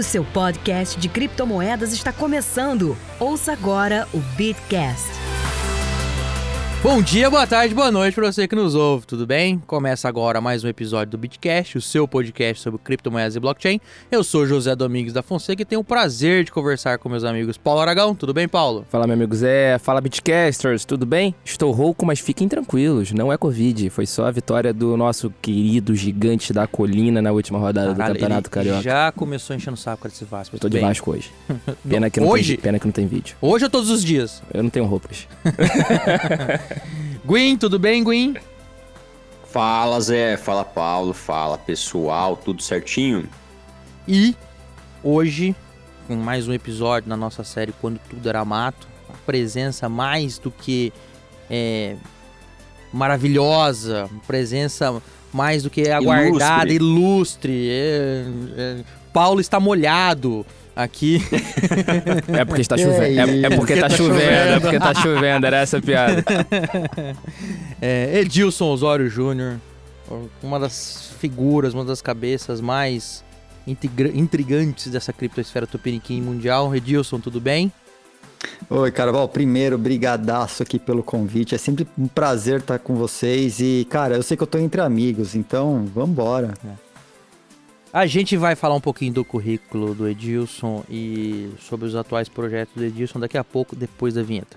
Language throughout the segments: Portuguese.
O seu podcast de criptomoedas está começando. Ouça agora o Bitcast. Bom dia, boa tarde, boa noite para você que nos ouve, tudo bem? Começa agora mais um episódio do Bitcast, o seu podcast sobre criptomoedas e blockchain. Eu sou José Domingos da Fonseca e tenho o prazer de conversar com meus amigos Paulo Aragão. Tudo bem, Paulo? Fala, meu amigo Zé. Fala, Bitcasters. Tudo bem? Estou rouco, mas fiquem tranquilos. Não é Covid. Foi só a vitória do nosso querido gigante da colina na última rodada Caralho, do Campeonato Carioca. Já começou enchendo o saco desse Vasco. Eu tô de Bem, Vasco hoje. Pena que, não Hoje? Tem, pena que não tem vídeo. Hoje ou todos os dias? Eu não tenho roupas. Gwyn, tudo bem, Gwyn? Fala Zé, fala Paulo, fala pessoal, tudo certinho? E hoje, com mais um episódio na nossa série Quando Tudo Era Mato, uma presença mais do que é, maravilhosa, presença mais do que aguardada, ilustre. É, é, Paulo está molhado aqui. É porque está chovendo. É, é porque tá tá chovendo. chovendo. É porque tá chovendo. Era essa a piada. É, Edilson Osório Júnior, uma das figuras, uma das cabeças mais intriga- intrigantes dessa criptosfera tupiniquim mundial. Edilson, tudo bem? Oi, Carval. Primeiro, brigadaço aqui pelo convite. É sempre um prazer estar com vocês. E, cara, eu sei que eu tô entre amigos, então vambora. A gente vai falar um pouquinho do currículo do Edilson e sobre os atuais projetos do Edilson daqui a pouco, depois da vinheta.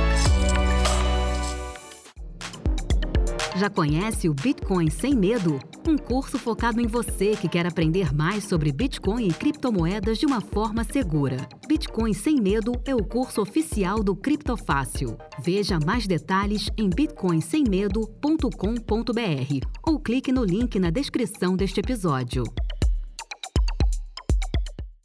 Já conhece o Bitcoin Sem Medo? Um curso focado em você que quer aprender mais sobre Bitcoin e criptomoedas de uma forma segura. Bitcoin Sem Medo é o curso oficial do Criptofácil. Veja mais detalhes em bitcoinsemmedo.com.br ou clique no link na descrição deste episódio.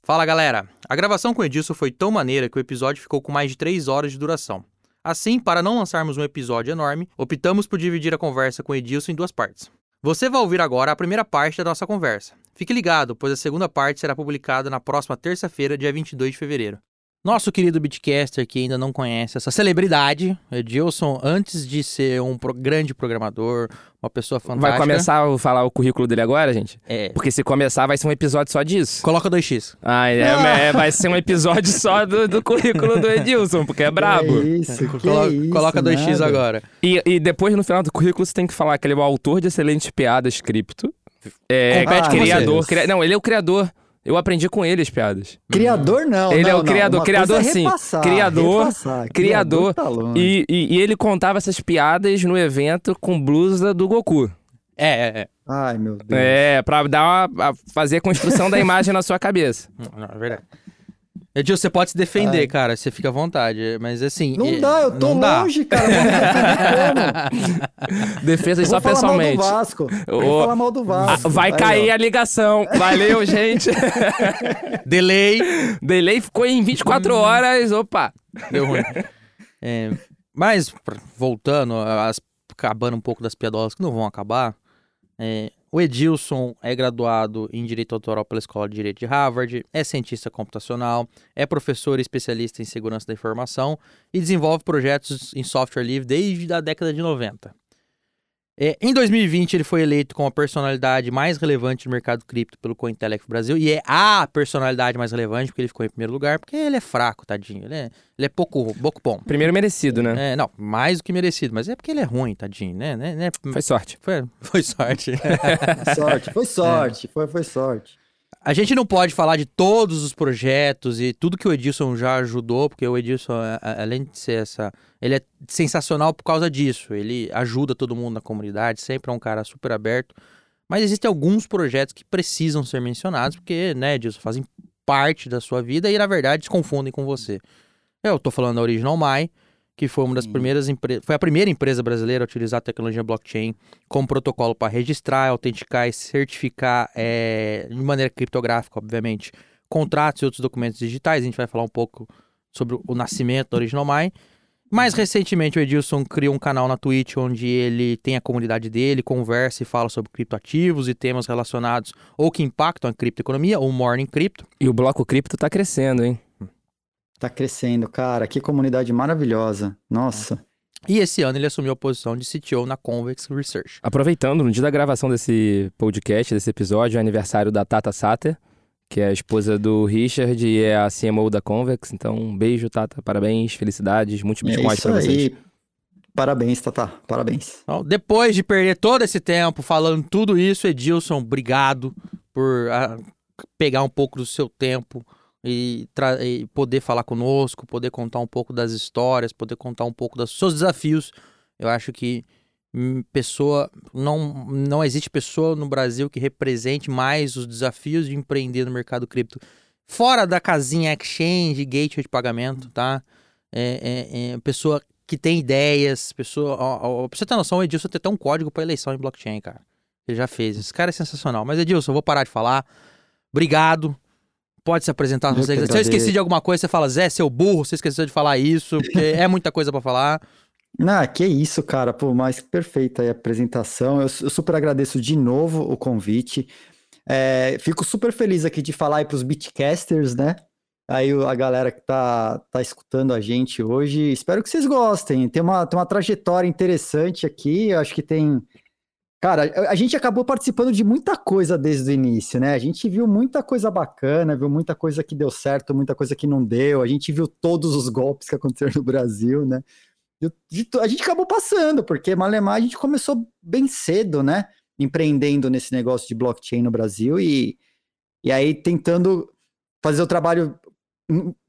Fala galera! A gravação com o Edilson foi tão maneira que o episódio ficou com mais de 3 horas de duração. Assim, para não lançarmos um episódio enorme, optamos por dividir a conversa com Edilson em duas partes. Você vai ouvir agora a primeira parte da nossa conversa. Fique ligado, pois a segunda parte será publicada na próxima terça-feira, dia 22 de fevereiro. Nosso querido Bitcaster, que ainda não conhece essa celebridade, Edilson, antes de ser um pro- grande programador, uma pessoa fantástica... Vai começar a falar o currículo dele agora, gente? É. Porque se começar, vai ser um episódio só disso. Coloca 2x. Ah, é, é, vai ser um episódio só do, do currículo do Edilson, porque é brabo. Que isso, que Colo- isso, coloca 2x nada. agora. E, e depois, no final do currículo, você tem que falar que ele é o autor de excelentes piadas cripto. É, Compete com criador. cria- não, ele é o criador. Eu aprendi com ele as piadas. Criador não, Ele é não, o não. criador, Uma criador é sim. repassar, Criador, repassar. criador. tá longe. E, e- e ele contava essas piadas no evento com blusa do Goku. É, é, é. Ai, meu Deus. É, pra dar uma, a- fazer a construção da imagem na sua cabeça. Não, é verdade. Edilson, você pode se defender, Ai. cara, você fica à vontade, mas assim... Não é, dá, eu tô não dá. longe, cara. Defesa Eu só vou falar mal do pessoalmente. Vasco. Eu Vou falar mal do Ah, Vasco. vai Aí, cair ó. a ligação. Valeu, gente. Delay. Delay ficou em 24 horas. Opa. Deu ruim. É, mas, voltando, as- acabando um pouco das piadolas que não vão acabar, é, o Edilson é graduado em Direito Autoral pela Escola de Direito de Harvard, é cientista computacional, é professor e especialista em segurança da informação e desenvolve projetos em software livre desde a década de 90. É, em 2020, ele foi eleito como a personalidade mais relevante do mercado cripto pelo Cointelec Brasil. E é a personalidade mais relevante, porque ele ficou em primeiro lugar, porque ele é fraco, tadinho. Ele é, ele é pouco, pouco bom. Primeiro merecido, né? É, não, mais do que merecido, mas é porque ele é ruim, tadinho, né? né, né? Foi sorte. Foi, foi sorte. Sorte, foi sorte, foi, foi sorte. A gente não pode falar de todos os projetos e tudo que o Edilson já ajudou, porque o Edilson, além de ser essa. Ele é sensacional por causa disso. Ele ajuda todo mundo na comunidade, sempre é um cara super aberto. Mas existem alguns projetos que precisam ser mencionados, porque, né, Edilson, fazem parte da sua vida e, na verdade, se confundem com você. Eu tô falando da Original My, que foi uma das primeiras empresas. Foi a primeira empresa brasileira a utilizar a tecnologia blockchain como protocolo para registrar, autenticar e certificar é, de maneira criptográfica, obviamente, contratos e outros documentos digitais. A gente vai falar um pouco sobre o nascimento da Original My. Mais recentemente, o Edilson criou um canal na Twitch onde ele tem a comunidade dele, conversa e fala sobre criptoativos e temas relacionados ou que impactam a criptoeconomia, o Morning Crypto. E o bloco cripto tá crescendo, hein? Tá crescendo, cara. Que comunidade maravilhosa. Nossa. E esse ano ele assumiu a posição de CTO na Convex Research. Aproveitando, no dia da gravação desse podcast, desse episódio, é aniversário da Tata Sater, que é a esposa do Richard e é a CMO da Convex. Então, um beijo, Tata. Parabéns, felicidades, muitos É bitcoins isso pra vocês. aí. Parabéns, Tata. Parabéns. Então, depois de perder todo esse tempo falando tudo isso, Edilson, obrigado por ah, pegar um pouco do seu tempo e, e poder falar conosco, poder contar um pouco das histórias, poder contar um pouco dos seus desafios. Eu acho que hum, pessoa não não existe pessoa no Brasil que represente mais os desafios de empreender no mercado cripto fora da casinha exchange, gateway de pagamento, tá? É, é- é pessoa que tem ideias, pessoa. Ó, ó, pra você ter noção, o Edilson tem até um código pra eleição em blockchain, cara. Ele já fez. Esse cara é sensacional. Mas, Edilson, eu vou parar de falar. Obrigado. Pode se apresentar. Se, eu esqueci de alguma coisa, você fala, Zé, seu burro, você esqueceu de falar isso, porque é muita coisa pra falar. Ah, que isso, cara. Pô, mas perfeita a apresentação. Eu, eu super agradeço de novo o convite. É, fico super feliz aqui de falar aí pros Beatcasters, né? Aí a galera que tá, tá escutando a gente hoje. Espero que vocês gostem. Tem uma, tem uma trajetória interessante aqui. Eu acho que tem. Cara, a- gente acabou participando de muita coisa desde o início, né? A gente viu muita coisa bacana, viu muita coisa que deu certo, muita coisa que não deu. A gente viu todos os golpes que aconteceram no Brasil, né? a gente acabou passando, porque Malemar a gente começou bem cedo, né? Empreendendo nesse negócio de blockchain no Brasil e, e aí tentando fazer o trabalho,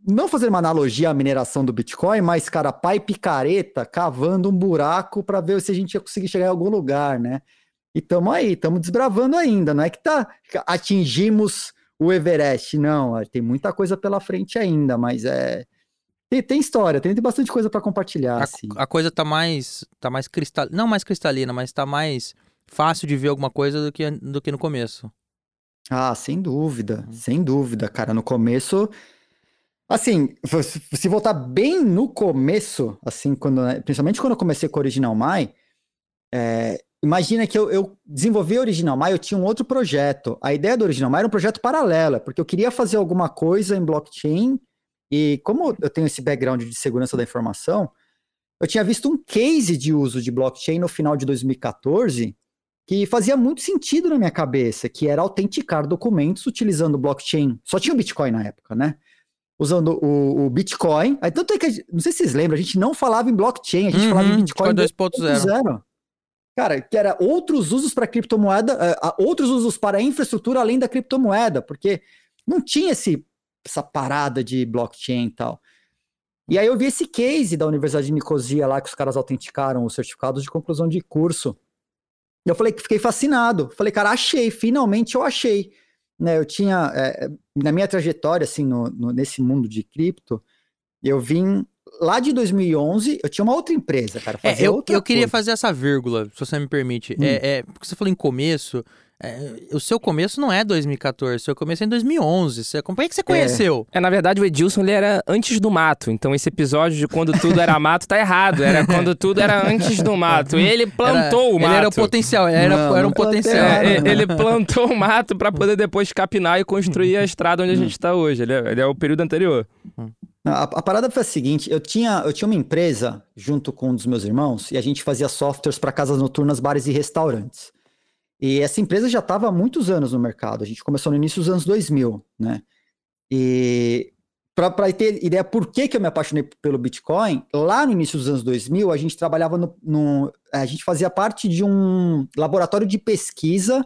não fazer uma analogia à mineração do Bitcoin, mas, cara, pai picareta cavando um buraco para ver se a gente ia conseguir chegar em algum lugar, né? E estamos aí, estamos desbravando ainda, não é que tá, atingimos o Everest, não, tem muita coisa pela frente ainda, mas é. Tem, tem história, tem, tem bastante coisa para compartilhar. A, assim. a coisa tá mais. tá mais cristal. Não mais cristalina, mas tá mais fácil de ver alguma coisa do que, do que no começo. Ah, sem dúvida, sem dúvida, cara. No começo, assim, se voltar bem no começo, assim, quando, principalmente quando eu comecei com o Original My, é, imagina que eu, eu desenvolvi o Original My, eu tinha um outro projeto. A ideia do Original My era um projeto paralelo, porque eu queria fazer alguma coisa em blockchain e como eu tenho esse background de segurança da informação, eu tinha visto um case de uso de blockchain no final de 2014 que fazia muito sentido na minha cabeça, que era autenticar documentos utilizando blockchain. Só tinha o Bitcoin na época, né? Usando o, o Bitcoin. Aí, tanto é que, gente- não sei se vocês lembram, a gente não falava em blockchain, a gente falava em Uhum, Bitcoin Bitcoin 2.0. 2.0. Cara, que era outros usos para criptomoeda, ah, outros usos para a infraestrutura além da criptomoeda, porque não tinha esse, essa parada de blockchain e tal. E aí eu vi esse case da Universidade de Nicosia lá, que os caras autenticaram os certificados de conclusão de curso. E eu falei que fiquei fascinado. Falei, cara, achei, finalmente eu achei. Né, eu tinha, eh, na minha trajetória, assim, no- no- nesse mundo de cripto, eu vim lá de 2011, eu tinha uma outra empresa, cara. É, fazia eu, outra eu queria coisa. fazer essa vírgula, se você me permite. Hum. É, é, porque você falou em começo. É, o seu começo não é 2014, o seu começo é em 2011. Você, como é que você conheceu? É, na verdade, o Edilson ele era antes do mato. Então, esse episódio de quando tudo era mato tá errado. Era quando tudo era antes do mato. Ele plantou o Ele mato. era o potencial, ele era, Não, era um potencial. É, e- ele plantou o mato pra poder depois capinar e construir a estrada onde a gente tá hoje. Ele é, ele é o período anterior. A, a parada foi a seguinte: eu tinha, eu tinha uma empresa junto com um dos meus irmãos e a gente fazia softwares para casas noturnas, bares e restaurantes. E essa empresa já estava há muitos anos no mercado. A gente começou no início dos anos 2000, né? E para ter ideia por que, que eu me apaixonei pelo Bitcoin, lá no início dos anos 2000, a gente trabalhava no, no a gente fazia parte de um laboratório de pesquisa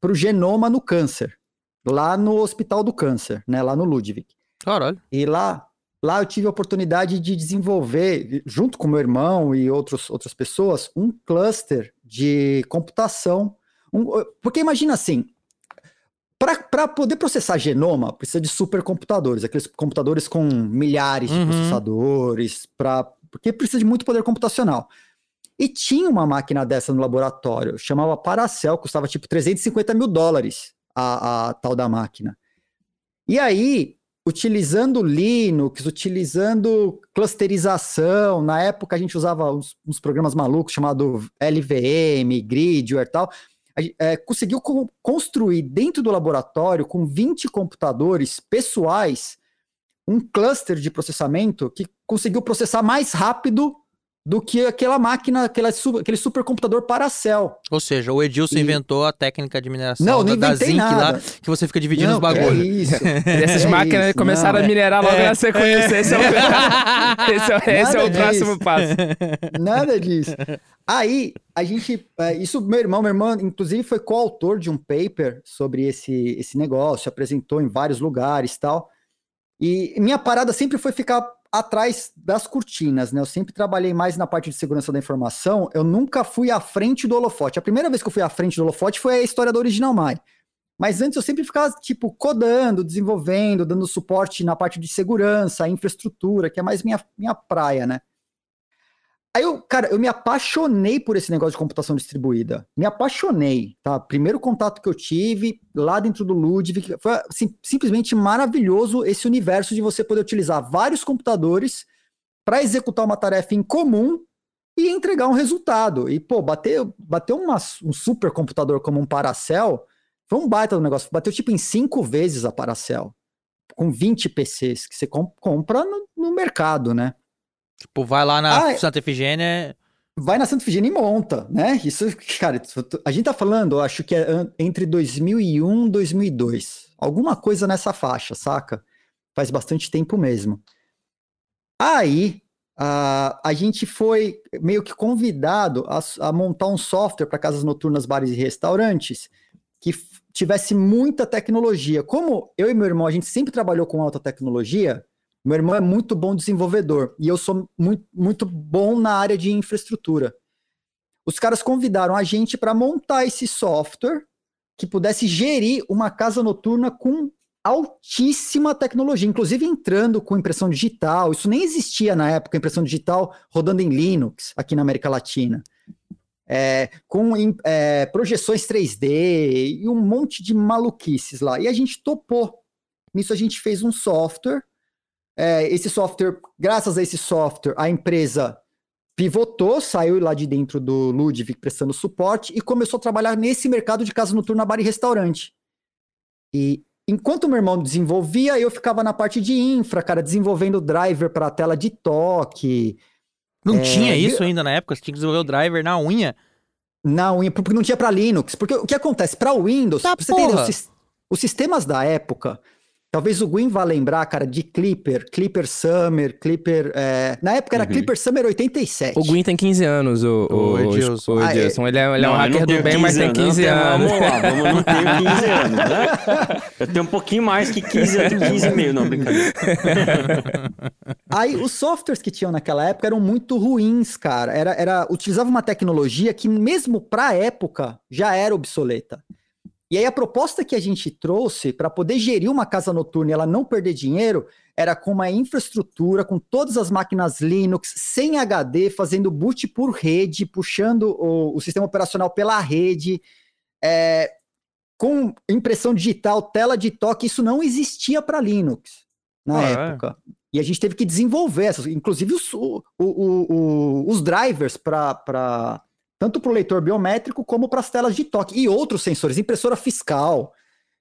para o genoma no câncer, lá no Hospital do Câncer, né? Lá no Ludwig. Caralho. E lá, lá eu tive a oportunidade de desenvolver, junto com meu irmão e outros, outras pessoas, um cluster de computação. Um- porque imagina assim, para poder processar genoma, precisa de supercomputadores, aqueles computadores com milhares de Uhum. processadores, pra, porque precisa de muito poder computacional. E tinha uma máquina dessa no laboratório, chamava Paracel, custava tipo 350 mil dólares a, a tal da máquina. E aí, utilizando Linux, utilizando clusterização. Na época a gente usava uns, uns programas malucos chamados LVM, Gridware e tal. É, conseguiu co construir dentro do laboratório, com 20 computadores pessoais, um cluster de processamento que conseguiu processar mais rápido do que aquela máquina, aquela, aquele supercomputador Paracel. Ou seja, o Edilson e... inventou a técnica de mineração não, da, da Zinc nada. lá, que você fica dividindo não, os bagulhos. É isso. e essas é máquinas isso, começaram não, a minerar logo é, na sequência. Esse é o, esse é, esse é o próximo passo. Nada disso. Aí, a gente. É, isso, meu irmão, meu irmão, inclusive, foi coautor de um paper sobre esse, esse negócio, apresentou em vários lugares tal. E minha parada sempre foi ficar atrás das cortinas, né? Eu sempre trabalhei mais na parte de segurança da informação, eu nunca fui à frente do holofote. A primeira vez que eu fui à frente do holofote foi a história da Original Mai. Mas antes eu sempre ficava, tipo, codando, desenvolvendo, dando suporte na parte de segurança, infraestrutura, que é mais minha, minha praia, né? Aí eu, cara, eu me apaixonei por esse negócio de computação distribuída. Me apaixonei, tá? Primeiro contato que eu tive lá dentro do Ludwig foi assim, simplesmente maravilhoso esse universo de você poder utilizar vários computadores para executar uma tarefa em comum e entregar um resultado. E, pô, bater, bater uma, um supercomputador como um Paracel foi um baita do negócio. Bateu tipo em cinco vezes a Paracel, com 20 PCs que você comp compra no, no mercado, né? Tipo, vai lá na ah, Santa Efigênia. Vai na Santa Efigênia e monta, né? Isso, cara, a gente tá falando, acho que é entre 2001 e 2002. Alguma coisa nessa faixa, saca? Faz bastante tempo mesmo. Aí, a, a gente foi meio que convidado a, a montar um software para casas noturnas, bares e restaurantes que tivesse muita tecnologia. Como eu e meu irmão, a gente sempre trabalhou com alta tecnologia, meu irmão é muito bom desenvolvedor e eu sou muito, muito bom na área de infraestrutura. Os caras convidaram a gente para montar esse software que pudesse gerir uma casa noturna com altíssima tecnologia, inclusive entrando com impressão digital. Isso nem existia na época, impressão digital rodando em Linux aqui na América Latina. É, com é, projeções 3D e um monte de maluquices lá. E a gente topou. Nisso a gente fez um software é, esse software, graças a esse software, a empresa pivotou, saiu lá de dentro do Ludwig prestando suporte e começou a trabalhar nesse mercado de casa noturna, bar e restaurante. E enquanto meu irmão desenvolvia, eu ficava na parte de infra, cara, desenvolvendo driver para tela de toque. Não é, tinha isso ainda na época? Você tinha que desenvolver o driver na unha? Na unha, porque não tinha para Linux. Porque o que acontece? Para Windows, tá, você entender, os, os sistemas da época, Talvez o Gwyn vá lembrar, cara, de Clipper, Clipper Summer, Clipper. É... Na época era uhum. Clipper Summer 87. O Gwyn tem 15 anos, o, o, o Edilson. O Edilson. Ah, é. Ele, é, ele é um hacker do bem, mas tem 15 anos. Vamos lá, vamos, não tenho 15 anos, né? Eu tenho um pouquinho mais que 15, eu tenho 15 e meio, não, brincadeira. Aí, os softwares que tinham naquela época eram muito ruins, cara. Era, era, utilizava uma tecnologia que, mesmo pra época, já era obsoleta. E aí a proposta que a gente trouxe para poder gerir uma casa noturna e ela não perder dinheiro era com uma infraestrutura, com todas as máquinas Linux, sem HD, fazendo boot por rede, puxando o, o sistema operacional pela rede, é, com impressão digital, tela de toque, isso não existia para Linux na ah, é? época. É? E a gente teve que desenvolver essas, inclusive os, o, o, os drivers para tanto para o leitor biométrico como para as telas de toque e outros sensores, impressora fiscal.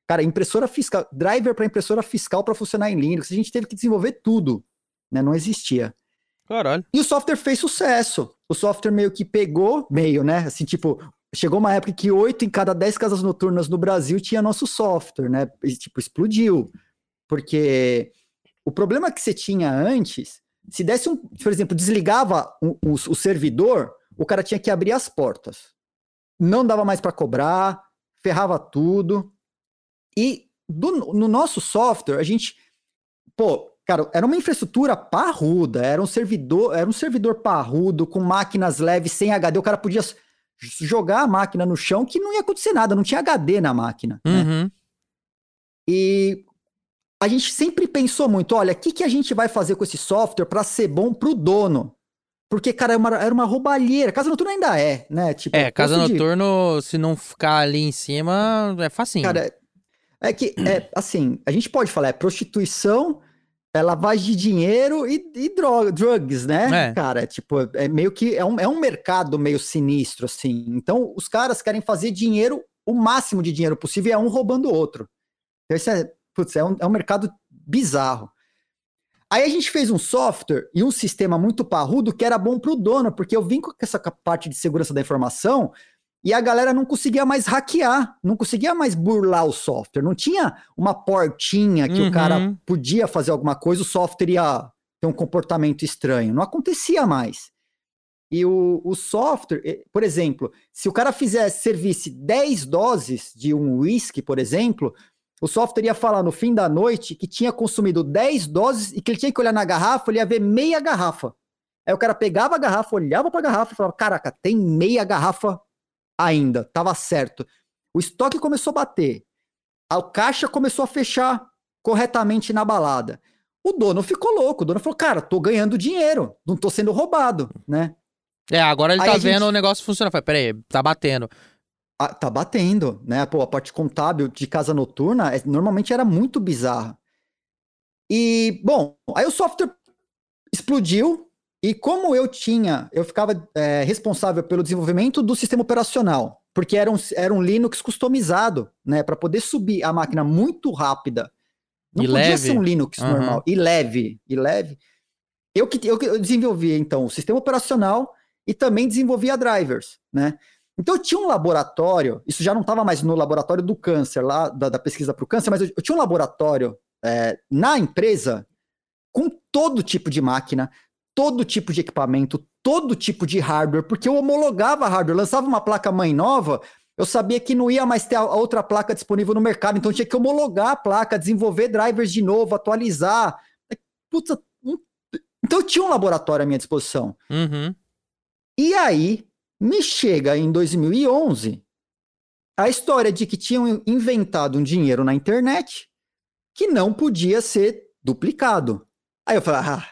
Cara, impressora fiscal, driver para impressora fiscal para funcionar em Linux, a gente teve que desenvolver tudo, né? Não existia. Caralho. E o software fez sucesso. O software meio que pegou, meio, né? Assim, tipo, chegou uma época que oito em cada dez casas noturnas no Brasil tinha nosso software, né? E, tipo, explodiu. Porque o problema que você tinha antes, se desse um, por exemplo, desligava o, o, o servidor, o cara tinha que abrir as portas. Não dava mais para cobrar, ferrava tudo. E do, no nosso software, a gente, pô, cara, era uma infraestrutura parruda, era um servidor, era um servidor parrudo com máquinas leves sem HD, o cara podia jogar a máquina no chão que não ia acontecer nada, não tinha HD na máquina. Né? Uhum. Né? E a gente sempre pensou muito, olha, o que, que a gente vai fazer com esse software para ser bom para o dono? Porque, cara, era uma, era uma roubalheira. Casa noturna ainda é, né? Tipo, é, casa noturno, de... se não ficar ali em cima, é facinho. Cara, É que, é, assim, a gente pode falar, é prostituição, é lavagem de dinheiro e, e droga, drugs, né? É. Cara, é tipo, é meio que é um, é um mercado meio sinistro, assim. Então, os caras querem fazer dinheiro, o máximo de dinheiro possível, e é um roubando o outro. Então, isso é, putz, é um, é um mercado bizarro. Aí a gente fez um software e um sistema muito parrudo que era bom para o dono, porque eu vim com essa parte de segurança da informação e a galera não conseguia mais hackear, não conseguia mais burlar o software. Não tinha uma portinha que Uhum. o cara podia fazer alguma coisa, o software ia ter um comportamento estranho. Não acontecia mais. E o, o software, por exemplo, se o cara fizesse, servisse 10 doses de um whisky, por exemplo, o software ia falar no fim da noite que tinha consumido 10 doses e que ele tinha que olhar na garrafa, ele ia ver meia garrafa. Aí o cara pegava a garrafa, olhava pra garrafa e falava: Caraca, tem meia garrafa ainda, tava certo. O estoque começou a bater, a caixa começou a fechar corretamente na balada. O dono ficou louco, o dono falou: Cara, tô ganhando dinheiro, não tô sendo roubado, né? É, agora ele Aí tá a gente- vendo o negócio funcionar. Falei, peraí, tá batendo. Ah, tá batendo, né? Pô, a parte contábil de casa noturna é- normalmente era muito bizarra. E, bom, aí o software explodiu, e como eu tinha, eu ficava é, responsável pelo desenvolvimento do sistema operacional, porque era um, era um Linux customizado, né? Para poder subir a máquina muito rápida. Não E podia leve. ser um Linux Aham. normal, e leve, e leve. Eu que eu, que- eu desenvolvia, então, o sistema operacional e também desenvolvia drivers, né? Então eu tinha um laboratório, isso já não estava mais no laboratório do câncer, lá da, da pesquisa para o câncer, mas eu, eu tinha um laboratório é, na empresa com todo tipo de máquina, todo tipo de equipamento, todo tipo de hardware, porque eu homologava hardware, lançava uma placa mãe nova, eu sabia que não ia mais ter a outra placa disponível no mercado, então eu tinha que homologar a placa, desenvolver drivers de novo, atualizar. Puta, um- então eu tinha um laboratório à minha disposição. Uhum. E aí, me chega em 2011 a história de que tinham inventado um dinheiro na internet que não podia ser duplicado. Aí eu falei, ah,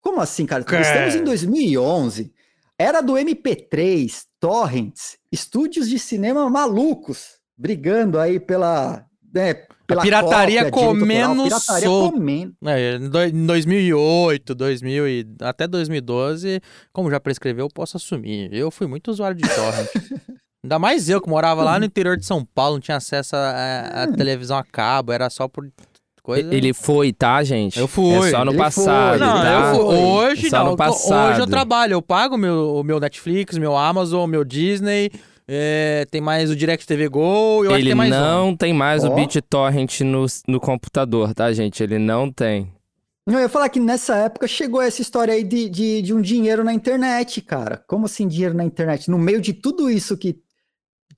como assim, cara? Cara. Estamos em 2011, era do MP3, torrents, estúdios de cinema malucos, brigando aí pela... Né, pela pirataria cópia, comendo pirataria comendo. É, em do- em 2008, 2000 e até 2012, como já prescreveu, eu posso assumir. Eu fui muito usuário de torrent. Ainda mais eu, que morava lá no interior de São Paulo, não tinha acesso a, a televisão a cabo, era só por coisa... Ele foi, tá, gente? Eu fui. É só no Ele passado. foi. Não, tá? eu fui- hoje É só não. no passado. Hoje eu trabalho, eu pago meu, o meu Netflix, meu Amazon, meu Disney, é, tem mais o Direct TV Go, eu acho que Ele tem mais um. não tem mais Ó. o BitTorrent no, no computador, tá, gente? Ele não tem. Não, eu ia falar que nessa época chegou essa história aí de, de, de um dinheiro na internet, cara. Como assim dinheiro na internet? No meio de tudo isso que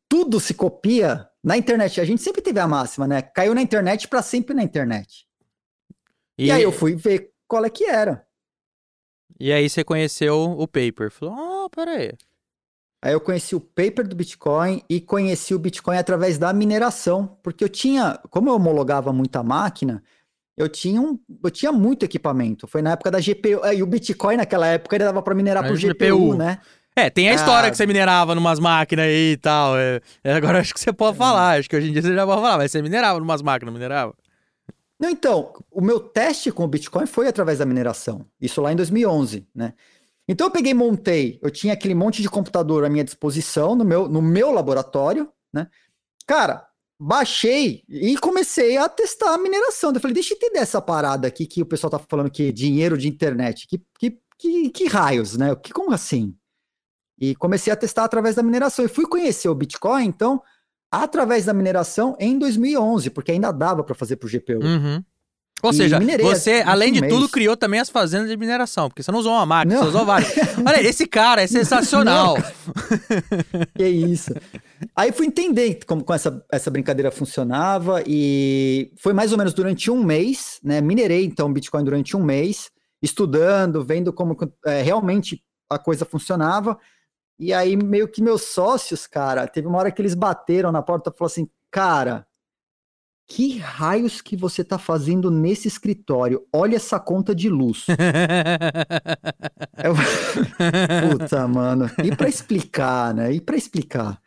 tudo se copia na internet. A gente sempre teve a máxima, né? Caiu na internet pra sempre na internet. E, aí eu fui ver qual é que era. E aí você conheceu o paper. Falou, ah, peraí. Aí eu conheci o paper do Bitcoin e conheci o Bitcoin através da mineração, porque eu tinha, como eu homologava muita máquina, eu tinha, um, eu tinha muito equipamento. Foi na época da GPU. é, E o Bitcoin naquela época ele dava para minerar A por GPU, GPU. né? É, tem a história Ah. que você minerava numas máquinas aí e tal. é. É, agora acho que você pode falar. Acho que hoje em dia você já pode falar, mas você minerava numas máquinas, minerava? Não, então, o meu teste com o Bitcoin foi através da mineração. Isso lá em 2011, né? Então eu peguei montei, eu tinha aquele monte de computador à minha disposição no meu, no meu laboratório, né? Cara, baixei e comecei a testar a mineração. Eu falei, deixa eu entender essa parada aqui que o pessoal tá falando que dinheiro de internet. Que, que, que, que raios, né? Que, como assim? E comecei a testar através da mineração. E fui conhecer o Bitcoin, então, através da mineração em 2011, porque ainda dava para fazer por GPU. Uhum. Ou seja, você, esse além de mês. tudo, criou também as fazendas de mineração, porque você não usou uma máquina, Não. você usou várias. Olha, esse cara é sensacional. Que isso. Aí fui entender como, como essa, essa brincadeira funcionava e foi mais ou menos durante um mês, né? Minerei então Bitcoin durante um mês, estudando, vendo como é, realmente a coisa funcionava. E aí meio que meus sócios, cara, teve uma hora que eles bateram na porta e falaram assim, cara, que raios que você tá fazendo nesse escritório? Olha essa conta de luz. Eu... Puta, mano. E pra explicar, né? E pra explicar.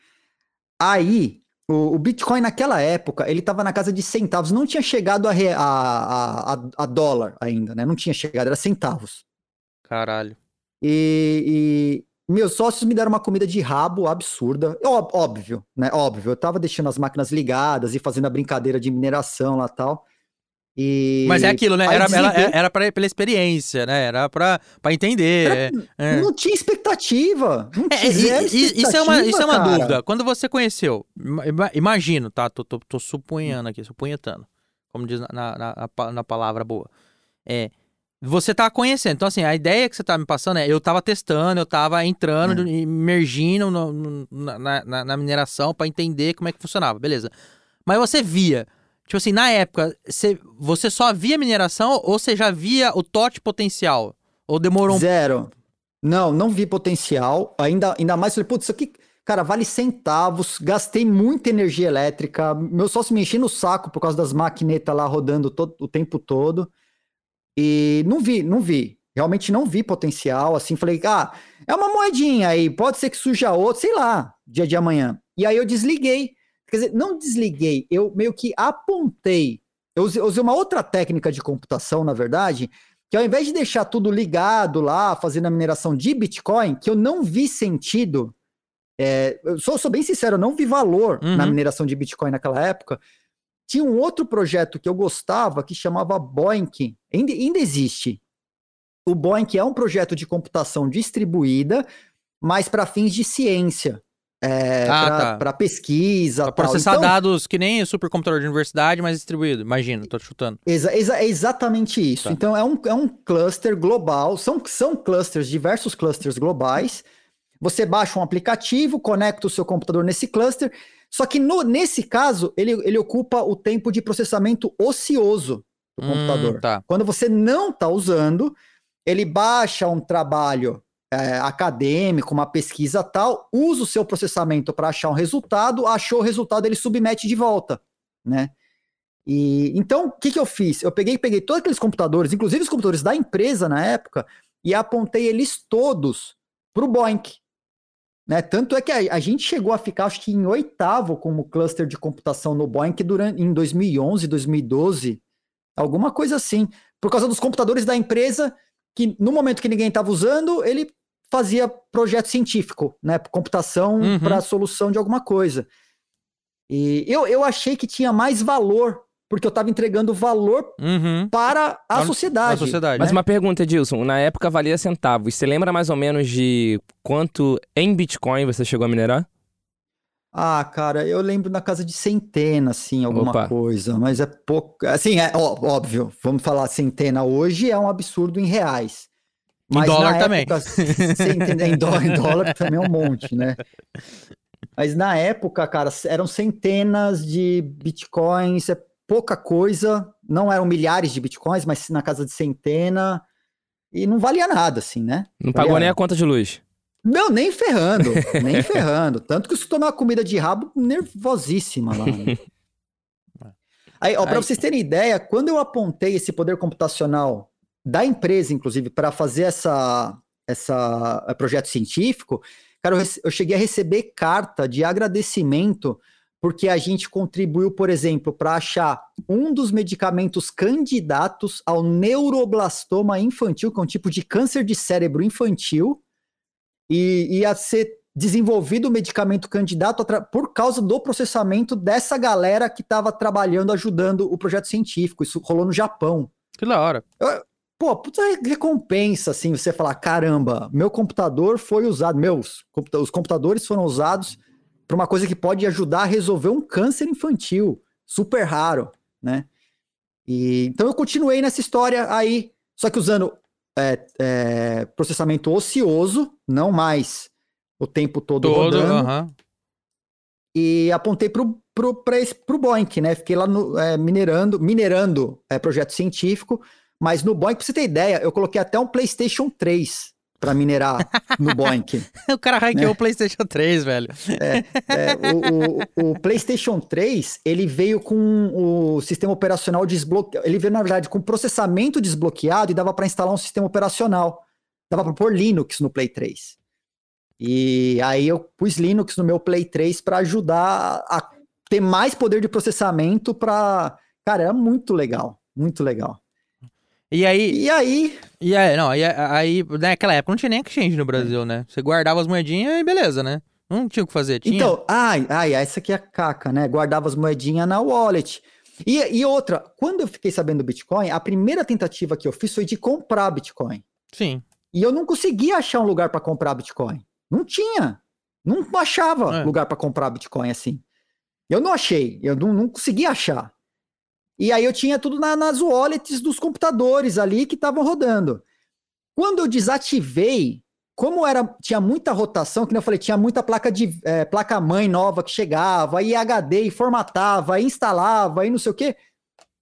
Aí, o, o Bitcoin naquela época, ele estava na casa de centavos, não tinha chegado a, re- a, a, a- a dólar ainda, né? Não tinha chegado, era centavos. Caralho. E meus sócios me deram uma comida de rabo absurda. Ó- Óbvio, né? Óbvio. Eu tava deixando as máquinas ligadas e fazendo a brincadeira de mineração lá e tal. E... Mas é aquilo, né? aí Era, ela- era pra, pela experiência, né? Era pra, pra entender. é, é. Não tinha expectativa. Não É, tinha e- zero e- isso é uma, isso é uma expectativa, cara. dúvida. Quando você conheceu, ima- ima- imagino, tá? Tô, tô, tô supunhando aqui, supunhetando. Como diz na, na, na, na palavra boa. É. Você tá conhecendo. Então, assim, a ideia que você tá me passando é: eu tava testando, eu tava entrando, É. imergindo no- no- na, na- na mineração pra entender como é que funcionava, beleza. Mas você via. Tipo assim, na época, você, você só via mineração ou você já via o tote potencial? Ou demorou um. Zero. Não, não vi potencial. Ainda, ainda mais, falei, putz, isso aqui, cara, vale centavos. Gastei muita energia elétrica. Meu sócio me enchendo o saco por causa das maquinetas lá rodando todo, o tempo todo. E não vi, não vi. Realmente não vi potencial. Assim, falei, ah, é uma moedinha aí, pode ser que surja outro, sei lá, dia de amanhã. E aí eu desliguei. Quer dizer, não desliguei, eu meio que apontei. Eu usei, uma outra técnica de computação, na verdade, que ao invés de deixar tudo ligado lá, fazendo a mineração de Bitcoin, que eu não vi sentido, é, eu sou, sou bem sincero, eu não vi valor Uhum. na mineração de Bitcoin naquela época. Tinha um outro projeto que eu gostava que chamava Boink, ainda, ainda existe. O Boink é um projeto de computação distribuída, mas para fins de ciência. É, Ah, para tá. pesquisa. Pra tal. processar Então, dados que nem supercomputador de universidade, mas distribuído. Imagina, tô chutando. Exa- exa- é exatamente isso. Tá. Então é um, é um cluster global, são, são clusters, diversos clusters globais. Você baixa um aplicativo, conecta o seu computador nesse cluster, só que no- nesse caso, ele, ele ocupa o tempo de processamento ocioso do Hum, computador. tá. Quando você não está usando, ele baixa um trabalho é, acadêmico, uma pesquisa tal, usa o seu processamento para achar um resultado, achou o resultado, ele submete de volta, né? E então, o que, que eu fiz? Eu peguei, peguei todos aqueles computadores, inclusive os computadores da empresa na época, e apontei eles todos para o Boink. Né? Tanto é que a, a gente chegou a ficar, acho que em oitavo como cluster de computação no Boink durante, em 2011, 2012, alguma coisa assim. Por causa dos computadores da empresa, que no momento que ninguém estava usando, ele fazia projeto científico, né? Computação Uhum. para solução de alguma coisa. E eu, eu achei que tinha mais valor, porque eu estava entregando valor Uhum. para a Da- sociedade. Da sociedade. Mas né? uma pergunta, Edilson. Na época valia centavos. Você lembra mais ou menos de quanto em Bitcoin você chegou a minerar? Ah, cara, eu lembro na casa de centena, assim, alguma Opa. coisa, mas é pouco. Assim, é ó- óbvio, vamos falar centena hoje é um absurdo em reais. Em dólar também. época, centena- em, dólar, em dólar também é um monte, né? Mas na época, cara, eram centenas de bitcoins, é pouca coisa. Não eram milhares de bitcoins, mas na casa de centena. E não valia nada, assim, né? Não pagou Valia- nem a conta de luz. Não, nem ferrando, nem ferrando. Tanto que eu tomei uma comida de rabo nervosíssima lá. né? Aí, ó, para vocês terem ideia, quando eu apontei esse poder computacional da empresa, inclusive, para fazer essa, essa eh, projeto científico, cara, eu, eu cheguei a receber carta de agradecimento porque a gente contribuiu, por exemplo, para achar um dos medicamentos candidatos ao neuroblastoma infantil, que é um tipo de câncer de cérebro infantil, e ia ser desenvolvido o medicamento candidato por causa do processamento dessa galera que estava trabalhando, ajudando o projeto científico. Isso rolou no Japão. Que da hora. Pô, puta recompensa, assim, você falar, caramba, meu computador foi usado, meus, os computadores foram usados para uma coisa que pode ajudar a resolver um câncer infantil, super raro, né? E, então eu continuei nessa história aí, só que usando é, é, processamento ocioso, não mais o tempo todo, Todo, rodando, aham. e apontei pro, pro, pra esse, pro Boink, né? Fiquei lá no, é, minerando, minerando é, projeto científico, mas no Boink, pra você ter ideia, eu coloquei até um PlayStation 3 para minerar no Boink. O cara hackeou Né? o PlayStation 3, velho. É, o, o- o PlayStation 3, ele veio com o sistema operacional desbloqueado. Ele veio, na verdade, com processamento desbloqueado e dava para instalar um sistema operacional. Dava para pôr Linux no Play 3. E aí eu pus Linux no meu Play 3 para ajudar a ter mais poder de processamento para. Cara, era muito legal. Muito legal. E aí, E aí, e aí, não, aí, aí, naquela época não tinha nem exchange no Brasil, né? Você guardava as moedinhas e beleza, né? Não tinha o que fazer, tinha? Então, ai, ai, essa aqui é a caca, né? Guardava as moedinhas na wallet. E, e outra, quando eu fiquei sabendo do Bitcoin, a primeira tentativa que eu fiz foi de comprar Bitcoin. Sim. E eu não conseguia achar um lugar para comprar Bitcoin. Não tinha. Não achava É. lugar para comprar Bitcoin assim. Eu não achei. Eu não, não conseguia achar. E aí eu tinha tudo na- nas wallets dos computadores ali que estavam rodando. Quando eu desativei, como era tinha muita rotação, que nem eu falei, tinha muita placa de eh, placa mãe nova que chegava, aí HD e formatava, aí instalava, aí não sei o quê.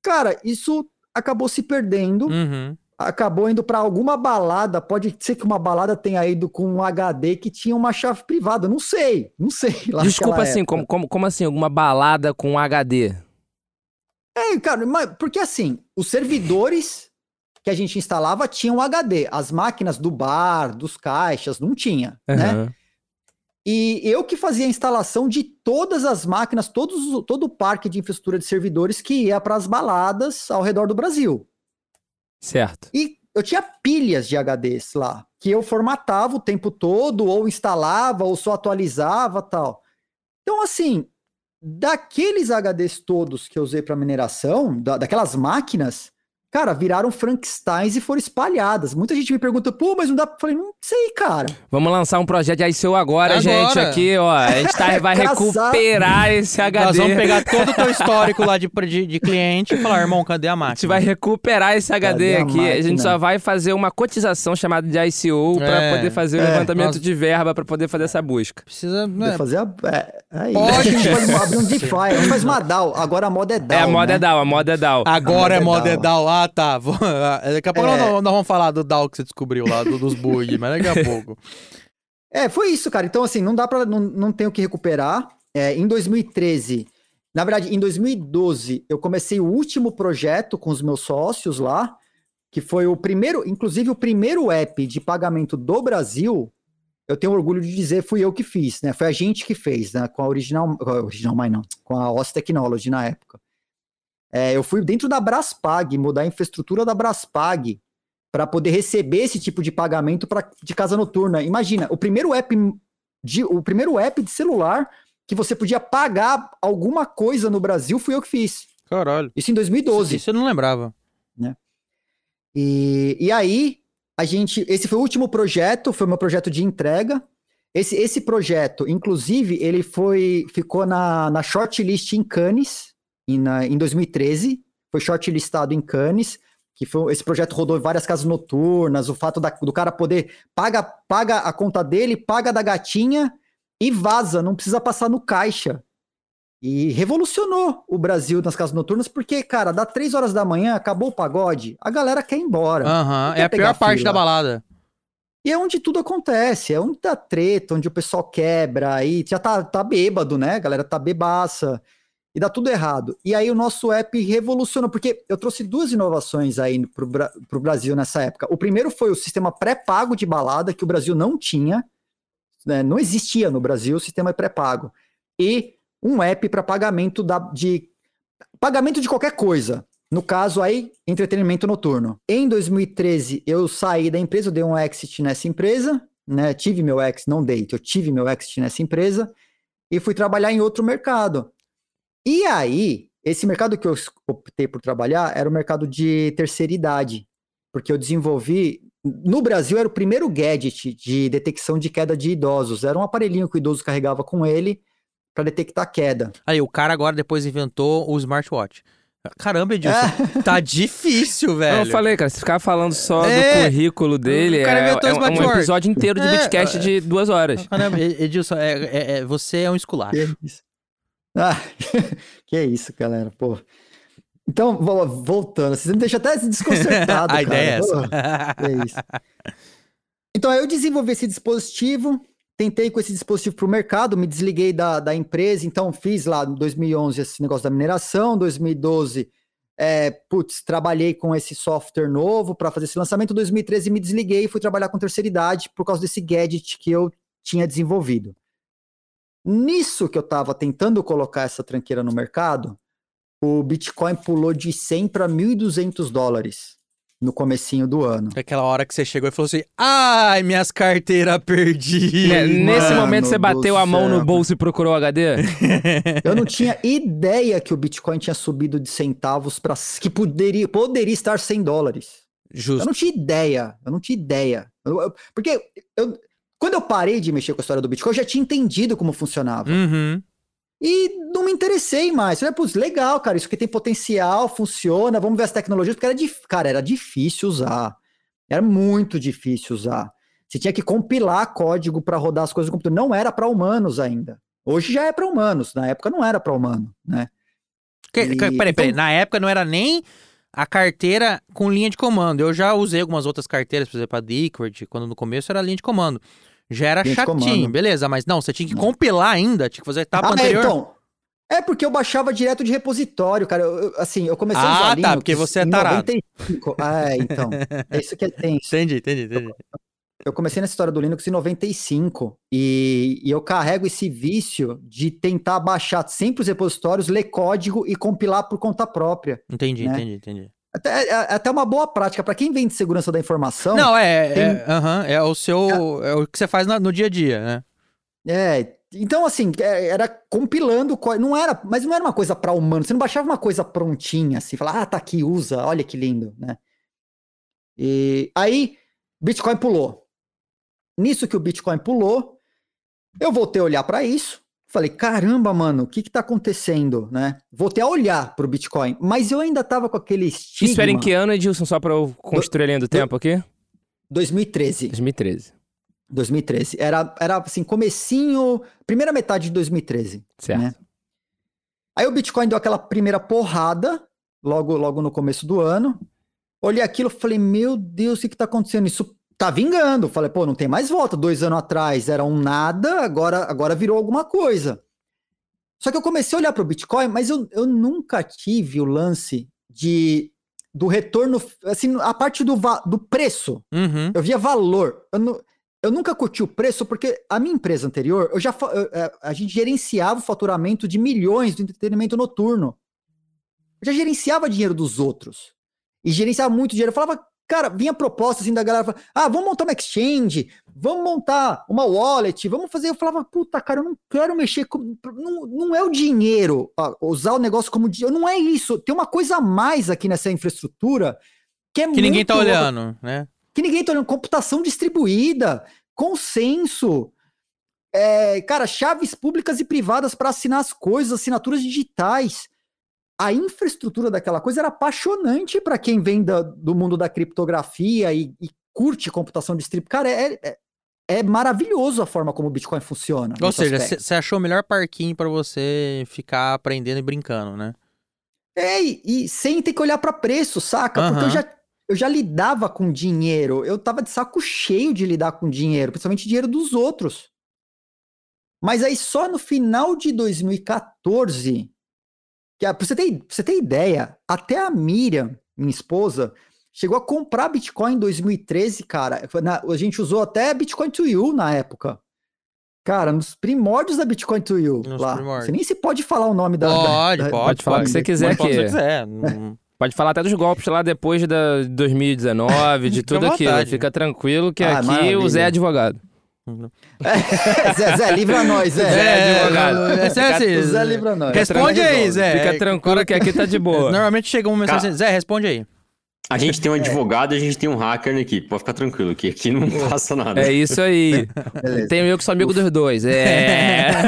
Cara, isso acabou se perdendo Uhum. acabou indo pra alguma balada. Pode ser que uma balada tenha ido com um HD que tinha uma chave privada. Não sei, não sei. Desculpa, assim, como, como, como assim? Alguma balada com HD? É, cara, mas porque assim, os servidores que a gente instalava tinham HD. As máquinas do bar, dos caixas, não tinha, né? Aham. E eu que fazia a instalação de todas as máquinas, todos, todo o parque de infraestrutura de servidores que ia para as baladas ao redor do Brasil. Certo. E eu tinha pilhas de HDs lá, que eu formatava o tempo todo, ou instalava, ou só atualizava tal. Então, assim, daqueles HDs todos que eu usei para mineração, da- daquelas máquinas, cara, viraram Frankensteins e foram espalhadas. Muita gente me pergunta, pô, mas não dá. Eu falei, não sei, cara. Vamos lançar um projeto de ICO agora, Agora. gente, aqui, ó. A gente tá, vai recuperar esse HD. Nós vamos pegar todo o teu histórico lá de, de, de cliente e falar, irmão, cadê a A máquina? gente vai recuperar esse HD Cadê a aqui. A gente máquina? só vai fazer uma cotização chamada de ICO pra É. poder fazer o É. levantamento Nós- de verba pra poder fazer essa busca. Precisa, né? fazer a. É, aí, Pode. a gente pode abrir um DeFi, a gente faz uma DAO. Agora a moda é DAO. é, a moda né? é DAO, a moda é DAO. Agora é moda moda é é DAO. Ah, tá. Vou- Daqui a pouco É. nós, nós vamos falar do DAO que você descobriu lá, do- dos bug, mas daqui a pouco. É, foi isso, cara. Então, assim, não dá pra. Não, não tem o que recuperar. É, em 2013, na verdade, em 2012, eu comecei o último projeto com os meus sócios lá, que foi o primeiro, inclusive o primeiro app de pagamento do Brasil. Eu tenho orgulho de dizer, fui eu que fiz, né? Foi a gente que fez, né? Com a Original, com a Original Mine, não, com a OS Technology na época. É, eu fui dentro da Braspag, mudar a infraestrutura da Braspag para poder receber esse tipo de pagamento pra, de casa noturna. Imagina, o primeiro app de, o primeiro app de celular que você podia pagar alguma coisa no Brasil fui eu que fiz. Caralho. Isso em 2012. Isso eu não lembrava. E, e aí, a gente. Esse foi o último projeto, foi o meu projeto de entrega. Esse, esse projeto, inclusive, ele foi ficou na, na shortlist em Cannes, em, na- em 2013. Foi shortlistado em Cannes. Que foi, esse projeto rodou em várias casas noturnas, o fato da- do cara poder paga, paga a conta dele, paga da gatinha e vaza, não precisa passar no caixa. E revolucionou o Brasil nas casas noturnas, porque, cara, dá três horas da manhã, acabou o pagode, a galera quer ir embora. Não quer É a pior parte fila. da balada. E é onde tudo acontece, é onde dá treta, onde o pessoal quebra, aí já tá, tá bêbado, né? A galera tá bebaça, e dá tudo errado. E aí o nosso app revolucionou, porque eu trouxe duas inovações aí Bra- pro Brasil nessa época. O primeiro foi o sistema pré-pago de balada, que o Brasil não tinha, né? não existia no Brasil o sistema pré-pago. E um app para pagamento da, de pagamento de qualquer coisa. No caso aí, entretenimento noturno. Em 2013, eu saí da empresa, eu dei um exit nessa empresa, né? Tive meu exit, não dei, eu tive meu exit nessa empresa e fui trabalhar em outro mercado. E aí, esse mercado que eu optei por trabalhar era o mercado de terceira idade, porque eu desenvolvi no Brasil era o primeiro gadget de detecção de queda de idosos. Era um aparelhinho que o idoso carregava com ele para detectar queda. Aí, o cara agora depois inventou o smartwatch. Caramba, Edilson, tá difícil, velho. Eu falei, cara, se ficar falando só É. do currículo dele, O cara é, inventou é um- é um episódio inteiro de É, Bitcast de duas horas. Caramba, Edilson, é, é- é- você é um esculacho. Ah, que isso, galera, pô. Então, vo- voltando, vocês me deixam até desconcertado, A cara. ideia é essa. que isso. Então, eu desenvolvi esse dispositivo, tentei com esse dispositivo para o mercado, me desliguei da, da empresa, então fiz lá em 2011 esse negócio da mineração, 2012, é, putz, trabalhei com esse software novo para fazer esse lançamento, 2013 me desliguei e fui trabalhar com terceira idade por causa desse gadget que eu tinha desenvolvido. Nisso que eu tava tentando colocar essa tranqueira no mercado, o Bitcoin pulou de 100 para 1.200 dólares no comecinho do ano. Aquela hora que você chegou e falou assim: ai, minhas carteiras perdi. Né, Nesse mano momento você bateu a mão no bolso e procurou o HD? Eu não tinha ideia que o Bitcoin tinha subido de centavos para que poderia, poderia estar 100 dólares. Eu Justo. não tinha ideia, eu não tinha ideia. Eu- eu- porque eu- quando eu parei de mexer com a história do Bitcoin, eu já tinha entendido como funcionava. Uhum. E não me interessei mais. Falei, putz, legal, cara, isso aqui tem potencial, funciona, vamos ver as tecnologias, porque era, dif- cara, era difícil usar. Era muito difícil usar. Você tinha que compilar código para rodar as coisas no computador. Não era para humanos ainda. Hoje já é para humanos, na época não era para humano, né? Que- E- peraí, peraí. então- Na época não era nem a carteira com linha de comando. Eu já usei algumas outras carteiras, por exemplo, a Liquid, quando no começo era linha de comando. Já era chatinho, comando. beleza, mas não, você tinha que compilar ainda, tinha que fazer a etapa Ah, é, anterior. então. É porque eu baixava direto de repositório, cara. Eu- eu- assim, eu comecei a Ah, usar tá, Linux porque você é em tarado. 95. Ah, é, então. É isso que é tenso. Entendi, entendi, entendi. Eu comecei nessa história do Linux em 95 e, e eu carrego esse vício de tentar baixar sempre os repositórios, ler código e compilar por conta própria. Entendi, Né? entendi, entendi. Até, é, é até uma boa prática para quem vem de segurança da informação. Não, é, tem- é, aham, é o seu. É o que você faz na- no dia a dia, né? É, então assim, é, era compilando, não era, mas não era uma coisa para humano, você não baixava uma coisa prontinha assim, falar, ah, tá aqui, usa, olha que lindo, né? E aí, Bitcoin pulou. Nisso que o Bitcoin pulou, eu voltei a olhar para isso, falei, caramba, mano, o que que tá acontecendo, né? Voltei a olhar pro Bitcoin, mas eu ainda tava com aquele estigma. Isso era em que ano, Edilson? Só pra eu construir a linha do tempo aqui? 2013. 2013. 2013. Era, era assim, comecinho, primeira metade de 2013. Certo. Né? Aí o Bitcoin deu aquela primeira porrada, logo, logo no começo do ano. Olhei aquilo e falei, meu Deus, o que, que tá acontecendo? Isso tá vingando. Falei, pô, não tem mais volta. Dois anos atrás era um nada, agora, agora virou alguma coisa. Só que eu comecei a olhar para o Bitcoin, mas eu, eu nunca tive o lance de do retorno, assim, a parte do, do preço. Uhum. Eu via valor. Eu, nu- eu nunca curti o preço porque a minha empresa anterior, eu já eu- é, a gente gerenciava o faturamento de milhões do entretenimento noturno. Eu já gerenciava dinheiro dos outros. E gerenciava muito dinheiro. Eu falava, cara, vinha proposta assim da galera, falava, ah, vamos montar uma exchange, vamos montar uma wallet, vamos fazer. Eu falava, puta, cara, eu não quero mexer com. Não, não é o dinheiro, ó, usar o negócio como dinheiro. Não é isso. Tem uma coisa a mais aqui nessa infraestrutura que é Que ninguém tá olhando, né? que ninguém tá olhando. Computação distribuída, consenso, é, cara, chaves públicas e privadas para assinar as coisas, assinaturas digitais. A infraestrutura daquela coisa era apaixonante para quem vem da- do mundo da criptografia e, e curte computação distribuída. Cara, é, é, é maravilhoso a forma como o Bitcoin funciona. Ou seja, você achou o melhor parquinho pra você ficar aprendendo e brincando, né? É, e, e sem ter que olhar para preço, saca? Porque eu já, eu já lidava com dinheiro. Eu tava de saco cheio de lidar com dinheiro, principalmente dinheiro dos outros. Mas aí só no final de 2014, que pra você ter, pra você ter ideia, até a Miriam, minha esposa, chegou a comprar Bitcoin em 2013, cara. Na- a gente usou até Bitcoin to You na época. Cara, nos primórdios da Bitcoin to You. Nos lá. primórdios. Você nem se pode falar o nome da. Pode, da- pode, pode falar o que você quiser Pode falar o que- que você quiser. Pode falar até dos golpes lá depois da 2019, de tudo aquilo. Fica tranquilo que Ah, aqui maravilha. o Zé é advogado. Zé, Zé, livra nós, Zé. Zé, advogado. é, Zé, assim, Zé livra nós. Responde aí, Zé. Fica tranquilo que aqui tá de boa. Normalmente chega uma mensagem assim, Zé, responde aí. A gente tem um advogado e a gente tem um hacker na equipe. Pode ficar tranquilo, que aqui não passa nada. É isso aí. Beleza. Tenho eu que sou amigo dos dois. É.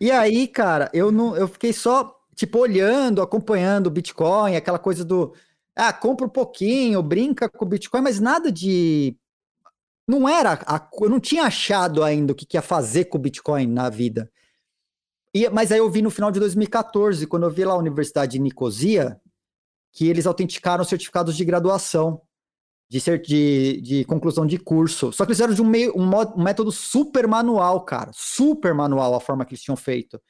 E aí, cara, eu não, eu fiquei só tipo olhando, acompanhando o Bitcoin, aquela coisa do ah, compra um pouquinho, brinca com o Bitcoin, mas nada de não era, a- eu não tinha achado ainda o que, que ia fazer com o Bitcoin na vida. E, mas aí eu vi no final de 2014, quando eu vi lá a Universidade de Nicosia, que eles autenticaram certificados de graduação, de, cer- de, de conclusão de curso. Só que eles fizeram de um, meio, um, mo- um método super manual, cara. Super manual a forma que eles tinham feito.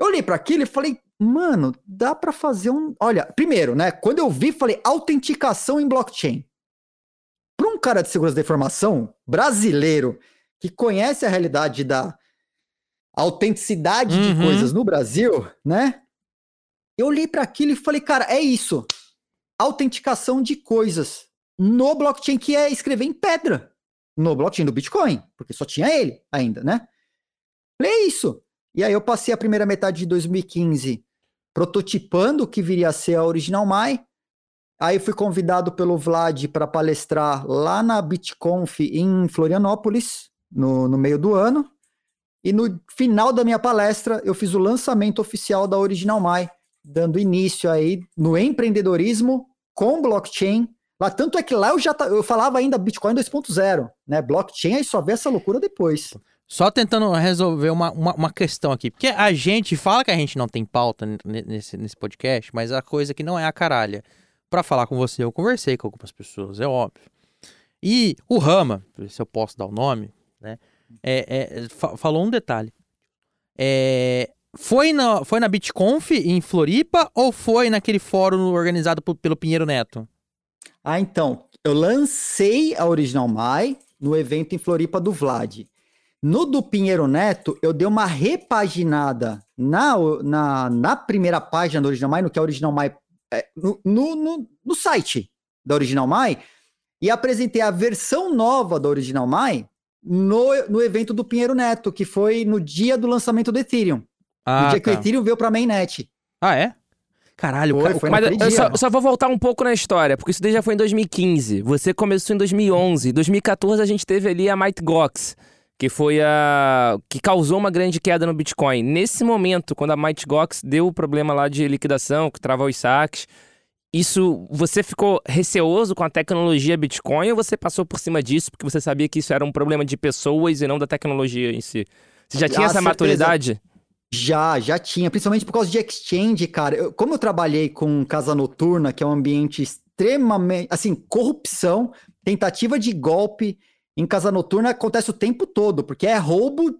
Eu olhei para aquilo e falei, mano, dá para fazer um. Olha, primeiro, né? Quando eu vi, falei autenticação em blockchain. Cara de segurança da informação brasileiro que conhece a realidade da autenticidade de Uhum. coisas no Brasil, né? Eu olhei para aquilo e falei, cara, é isso. Autenticação de coisas no blockchain que é escrever em pedra. No blockchain do Bitcoin, porque só tinha ele ainda, né? Falei, é isso. E aí eu passei a primeira metade de 2015 prototipando o que viria a ser a Original Mai. Aí fui convidado pelo Vlad para palestrar lá na BitConf em Florianópolis, no, no meio do ano. E no final da minha palestra, eu fiz o lançamento oficial da Original Mai, dando início aí no empreendedorismo com blockchain. Lá, tanto é que lá eu já eu falava ainda Bitcoin 2.0, né? Blockchain aí só vê essa loucura depois. Só tentando resolver uma, uma, uma questão aqui. Porque a gente fala que a gente não tem pauta nesse, nesse podcast, mas a coisa que não é a caralha. Pra falar com você, eu conversei com algumas pessoas, é óbvio. E o Rama, se eu posso dar o nome, né? é- é, fa- falou um detalhe. É, foi, na, foi na BitConf em Floripa ou foi naquele fórum organizado pelo Pinheiro Neto? Ah, então, eu lancei a Original Mai no evento em Floripa do Vlad. No do Pinheiro Neto, eu dei uma repaginada na, na, na primeira página da Original Mai, no que é a Original Mai, é, no, no, no, no site da Original Mai, e apresentei a versão nova da Original Mai no, no evento do Pinheiro Neto, que foi no dia do lançamento do Ethereum. no Ah, dia que o tá. Ethereum veio pra mainnet. ah é? Caralho, Foi, foi Mas naquele eu dia. só, só vou voltar um pouco na história, porque isso daí já foi em 2015. Você começou em 2011. Em 2014 a gente teve ali a Might Gox, que foi a que causou uma grande queda no Bitcoin. Nesse momento, quando a Might Gox deu o problema lá de liquidação, que travou os saques, isso você ficou receoso com a tecnologia Bitcoin ou você passou por cima disso porque você sabia que isso era um problema de pessoas e não da tecnologia em si? Você já Ah, tinha essa certeza. maturidade? Já, já tinha, principalmente por causa de exchange, cara. Eu- como eu trabalhei com casa noturna, que é um ambiente extremamente, assim, corrupção, tentativa de golpe em casa noturna acontece o tempo todo, porque é roubo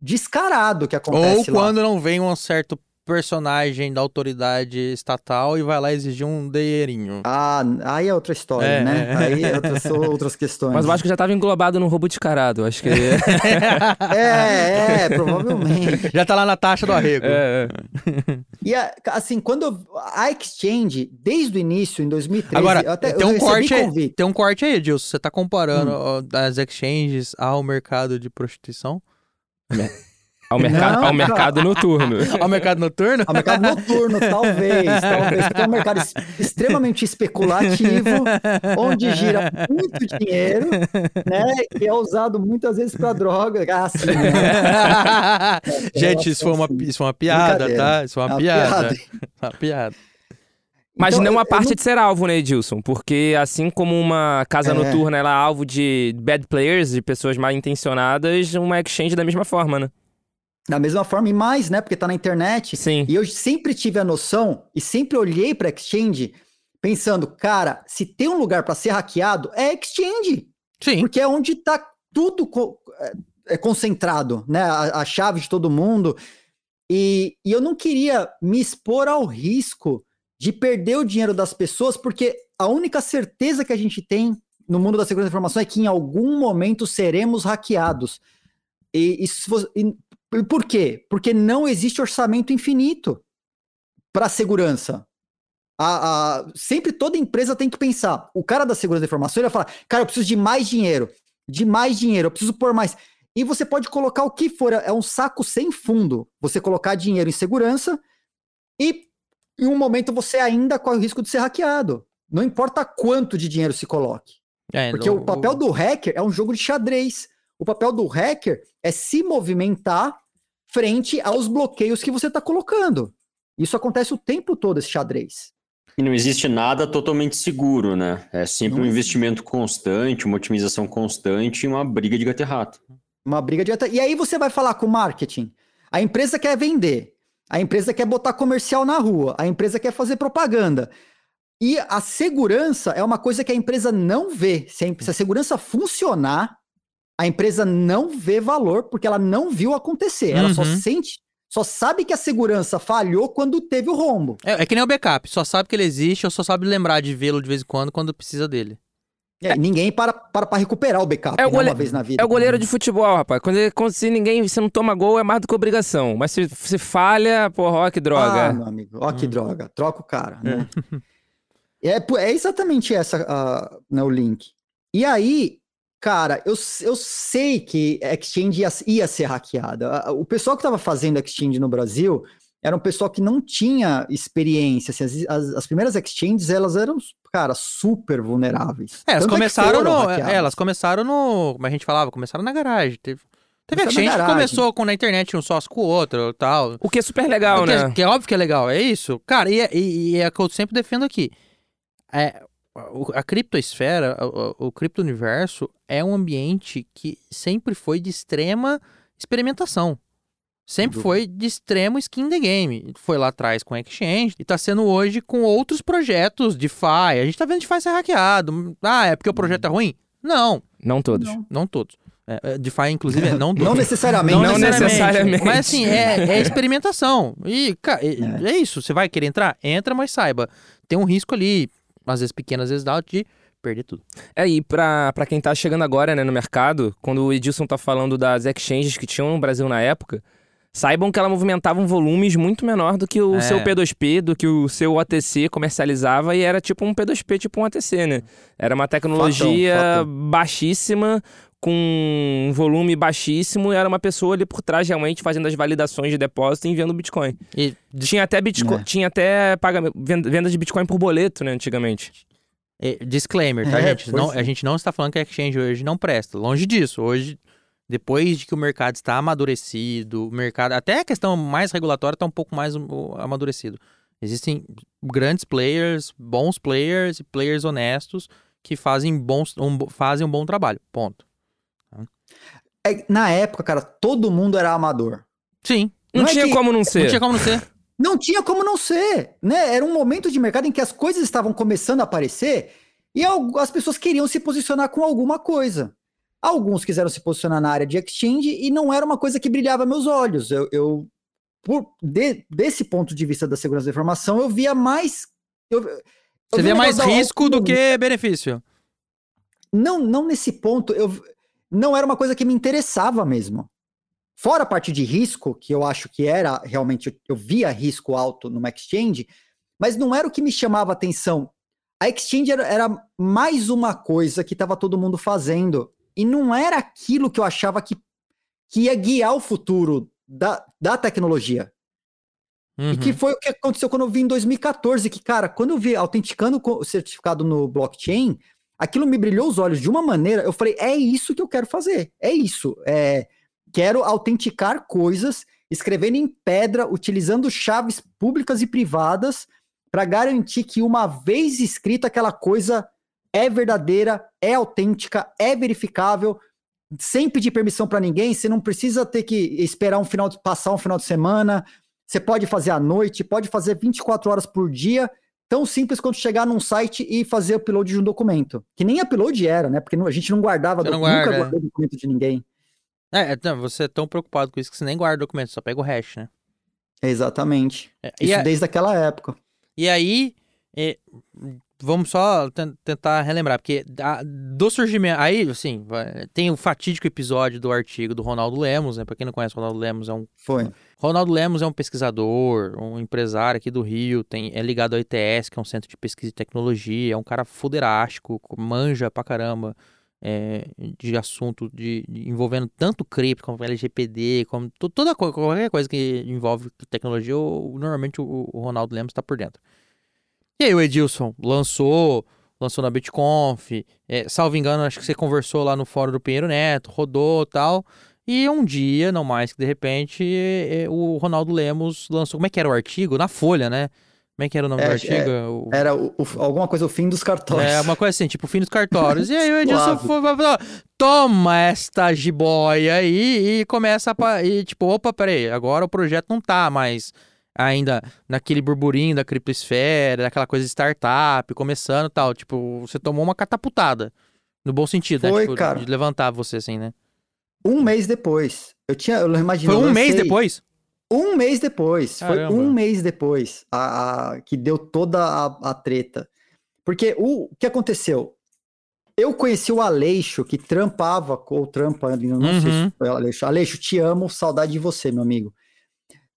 descarado que Ou acontece lá. quando não vem um certo personagem da autoridade estatal e vai lá exigir um dinheirinho. Ah, aí é outra história, É, né? é. Aí é outras, são outras questões. Mas eu acho que já estava englobado num roubo descarado. Acho que. É, é, provavelmente. Já tá lá na taxa do arrego. É, é. E a- assim, quando eu- a exchange, desde o início, em 2013, Agora, eu até, tem eu um recebi corte aí, convite. tem um corte aí, Edilson. Você tá comparando Hum. as exchanges ao mercado de prostituição? Ao, mercado, Não, ao mercado noturno. ao mercado noturno? Ao mercado noturno, talvez, talvez, porque é um mercado es- extremamente especulativo, onde gira muito dinheiro, né? E é usado muitas vezes para droga. Ah, sim, né? Gente, isso foi, uma, isso foi uma piada, tá? Isso foi uma Uma piada. piada. Uma piada. Mas Então, não a parte não- de ser alvo, né, Edilson? Porque assim como uma casa É. noturna ela é alvo de bad players, de pessoas mal intencionadas, uma exchange da mesma forma, né? Da mesma forma, e mais, né? Porque tá na internet. Sim. E eu sempre tive a noção e sempre olhei para exchange pensando, cara, se tem um lugar para ser hackeado, é exchange. Sim. Porque é onde tá tudo co- é, é concentrado, né? A, a chave de todo mundo. E, e eu não queria me expor ao risco de perder o dinheiro das pessoas, porque a única certeza que a gente tem no mundo da segurança da informação é que em algum momento seremos hackeados. E, e se você- e por quê? Porque não existe orçamento infinito para segurança. A, a- sempre toda empresa tem que pensar. O cara da segurança da informação ele vai falar: cara, eu preciso de mais dinheiro, de mais dinheiro, eu preciso pôr mais. E você pode colocar o que for, é um saco sem fundo. Você colocar dinheiro em segurança e em um momento você ainda corre o risco de ser hackeado. Não importa quanto de dinheiro se coloque. É, Porque o papel do hacker é um jogo de xadrez. O papel do hacker é se movimentar frente aos bloqueios que você está colocando. Isso acontece o tempo todo, esse xadrez. E não existe nada totalmente seguro, né? É sempre Não um investimento constante, uma otimização constante e uma briga de gato e rato. Uma briga direta. E aí você vai falar com o marketing. A empresa quer vender. A empresa quer botar comercial na rua. A empresa quer fazer propaganda. E a segurança é uma coisa que a empresa não vê. Se a, se a segurança funcionar, a empresa não vê valor porque ela não viu acontecer. Ela só Uhum. sente, só sabe que a segurança falhou quando teve o rombo. É, é que nem o backup. Só sabe que ele existe ou só sabe lembrar de vê-lo de vez em quando quando precisa dele. É, ninguém para, para pra recuperar o backup É o né, gole- uma vez na vida. É o goleiro de futebol, rapaz. Quando, ele- quando se ninguém, se não toma gol, é mais do que obrigação. Mas se, se falha, porra, ó que Ah, droga. meu amigo, ó que Hum. droga. Troca o cara, né? É, é exatamente essa ah, né, o link. E aí, cara, eu, eu sei que a Exchange ia, ia ser hackeada. O pessoal que estava fazendo Exchange no Brasil era um pessoal que não tinha experiência. assim, as, as- as primeiras Exchanges, elas eram, cara, super vulneráveis. É, elas Tanto que começaram no. É, elas começaram no. Como a gente falava, começaram na garagem. Teve, teve Começaram exchange que começou com na internet um sócio com o outro e tal. O que é super legal, que, é- né? que é óbvio que é legal, é isso. Cara, e é, e- e é o que eu sempre defendo aqui. É, a criptosfera, o, o, cripto-universo é um ambiente que sempre foi de extrema experimentação. Sempre Sem foi de extremo skin the game. Foi lá atrás com Exchange e tá sendo hoje com outros projetos de DeFi. A gente tá vendo DeFi ser hackeado. Ah, é porque o projeto é ruim? Não, Não todos. Não. não todos. É, é, DeFi, inclusive, é não Não necessariamente. Não necessariamente. Mas assim, é, é experimentação. E, cara, é. é isso. Você vai querer entrar? Entra, mas saiba. Tem um risco ali, às vezes pequeno, às vezes alto, de perder tudo. É, e pra, pra quem tá chegando agora, né, no mercado, quando o Edilson tá falando das exchanges que tinham no Brasil na época, saibam que ela movimentava um volumes muito menor do que o É. seu P2P, do que o seu OTC comercializava, e era tipo um P2P, tipo um OTC, né? Era uma tecnologia Fatão, baixíssima, com um volume baixíssimo, e era uma pessoa ali por trás realmente fazendo as validações de depósito e enviando Bitcoin. E Tinha até Bitcoin, É. tinha até pagamento, venda de Bitcoin por boleto, né, antigamente. E, disclaimer, tá, É, gente? Não, é. a gente não está falando que a exchange hoje não presta. Longe disso. Hoje, depois de que o mercado está amadurecido, o mercado. Até a questão mais regulatória está um pouco mais amadurecido. Existem grandes players, bons players e players honestos que fazem, bons, um, fazem um bom trabalho. Ponto. É, na época, cara, todo mundo era amador. Sim. Não, Não é tinha que- como não ser. Não tinha como não ser. Não tinha como não ser, né? Era um momento de mercado em que as coisas estavam começando a aparecer e as pessoas queriam se posicionar com alguma coisa. Alguns quiseram se posicionar na área de exchange e não era uma coisa que brilhava meus olhos. Eu, eu por, de- desse ponto de vista da segurança da informação, eu via mais. Eu, eu Você vi vê um mais risco do que benefício. Não, não nesse ponto. Eu, não era uma coisa que me interessava mesmo. Fora a parte de risco, que eu acho que era realmente, eu, via risco alto numa exchange, mas não era o que me chamava atenção. A exchange era, era mais uma coisa que estava todo mundo fazendo. E não era aquilo que eu achava que, que ia guiar o futuro da, da tecnologia. Uhum. E que foi o que aconteceu quando eu vi em 2014, que, cara, quando eu vi autenticando o certificado no blockchain, aquilo me brilhou os olhos de uma maneira, eu falei, é isso que eu quero fazer, é isso. É, quero autenticar coisas, escrevendo em pedra, utilizando chaves públicas e privadas, para garantir que uma vez escrita aquela coisa é verdadeira, é autêntica, é verificável, sem pedir permissão para ninguém, você não precisa ter que esperar um final de, passar um final de semana, você pode fazer à noite, pode fazer 24 horas por dia, tão simples quanto chegar num site e fazer o upload de um documento. Que nem upload era, né? Porque a gente não guardava, não doc- nunca guarda, é. guardou documento de ninguém. É, é, você é tão preocupado com isso que você nem guarda o documento, só pega o hash, né? Exatamente. É, Isso a- desde aquela época. e aí, é, vamos só ten- tentar relembrar, porque da- do surgimento. Aí, assim, tem o fatídico episódio do artigo do Ronaldo Lemos, né? Pra quem não conhece, o Ronaldo Lemos é um. Foi. Ronaldo Lemos é um pesquisador, um empresário aqui do Rio, tem, é ligado ao ITS, que é um centro de pesquisa e tecnologia, é um cara foderástico, manja pra caramba. é, de assunto de, de- envolvendo tanto cripto como LGPD, como to- toda qualquer coisa que envolve tecnologia, o- normalmente o, o Ronaldo Lemos está por dentro. E aí o Edilson lançou, lançou na BitConf, é, salvo engano, acho que você conversou lá no fórum do Pinheiro Neto, rodou tal. E um dia, não mais que de repente, é, é, o Ronaldo Lemos lançou. Como é que era o artigo? Na Folha, né? Como é que era o nome É, do é, artigo? O- Era o- o- alguma coisa, o fim dos cartões. é, uma coisa assim, tipo, fim dos cartórios. E aí o Edilson foi, falou, toma esta jiboia aí e começa a... E tipo, opa, peraí, agora o projeto não tá mais ainda naquele burburinho da criptosfera, daquela coisa de startup, começando e tal. Tipo, você tomou uma catapultada. No bom sentido, né? Foi, Tipo, cara. de levantar você, assim, né? Um mês depois. Eu tinha, eu imagino. Foi um mês depois? Um mês depois. Caramba. Foi um mês depois a, a- que deu toda a, a treta. Porque o, o que aconteceu? eu conheci o Aleixo, que trampava, ou trampa, não sei Uhum. se foi o Aleixo. Aleixo, te amo, saudade de você, meu amigo.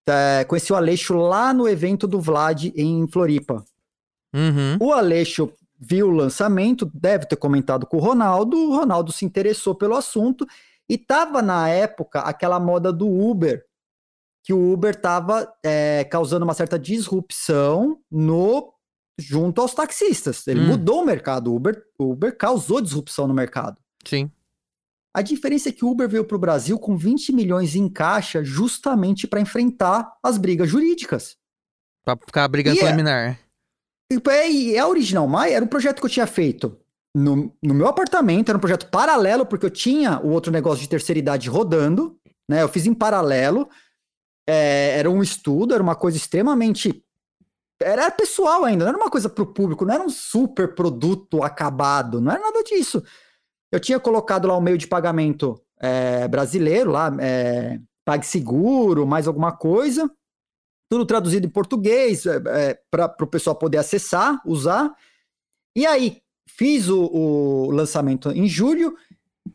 É, conheci o Aleixo lá no evento do Vlad em Floripa. Uhum. O Aleixo viu o lançamento, deve ter comentado com o Ronaldo, o Ronaldo se interessou pelo assunto e tava na época aquela moda do Uber, que o Uber tava é, causando uma certa disrupção no junto aos taxistas. Ele Hum. mudou o mercado, o Uber, o Uber causou disrupção no mercado. Sim. A diferença é que o Uber veio para o Brasil com 20 milhões em caixa justamente para enfrentar as brigas jurídicas. Pra ficar brigando E é- preliminar. E é, e a Original Mai era um projeto que eu tinha feito no, no meu apartamento, era um projeto paralelo, porque eu tinha o outro negócio de terceira idade rodando, né? Eu fiz em paralelo. É, era um estudo, era uma coisa extremamente. Era pessoal ainda, não era uma coisa para o público, não era um super produto acabado, não era nada disso. Eu tinha colocado lá o meio de pagamento é, brasileiro, lá, é, PagSeguro, mais alguma coisa tudo traduzido em português para o pessoal poder acessar, usar. E aí, fiz o, o lançamento em julho.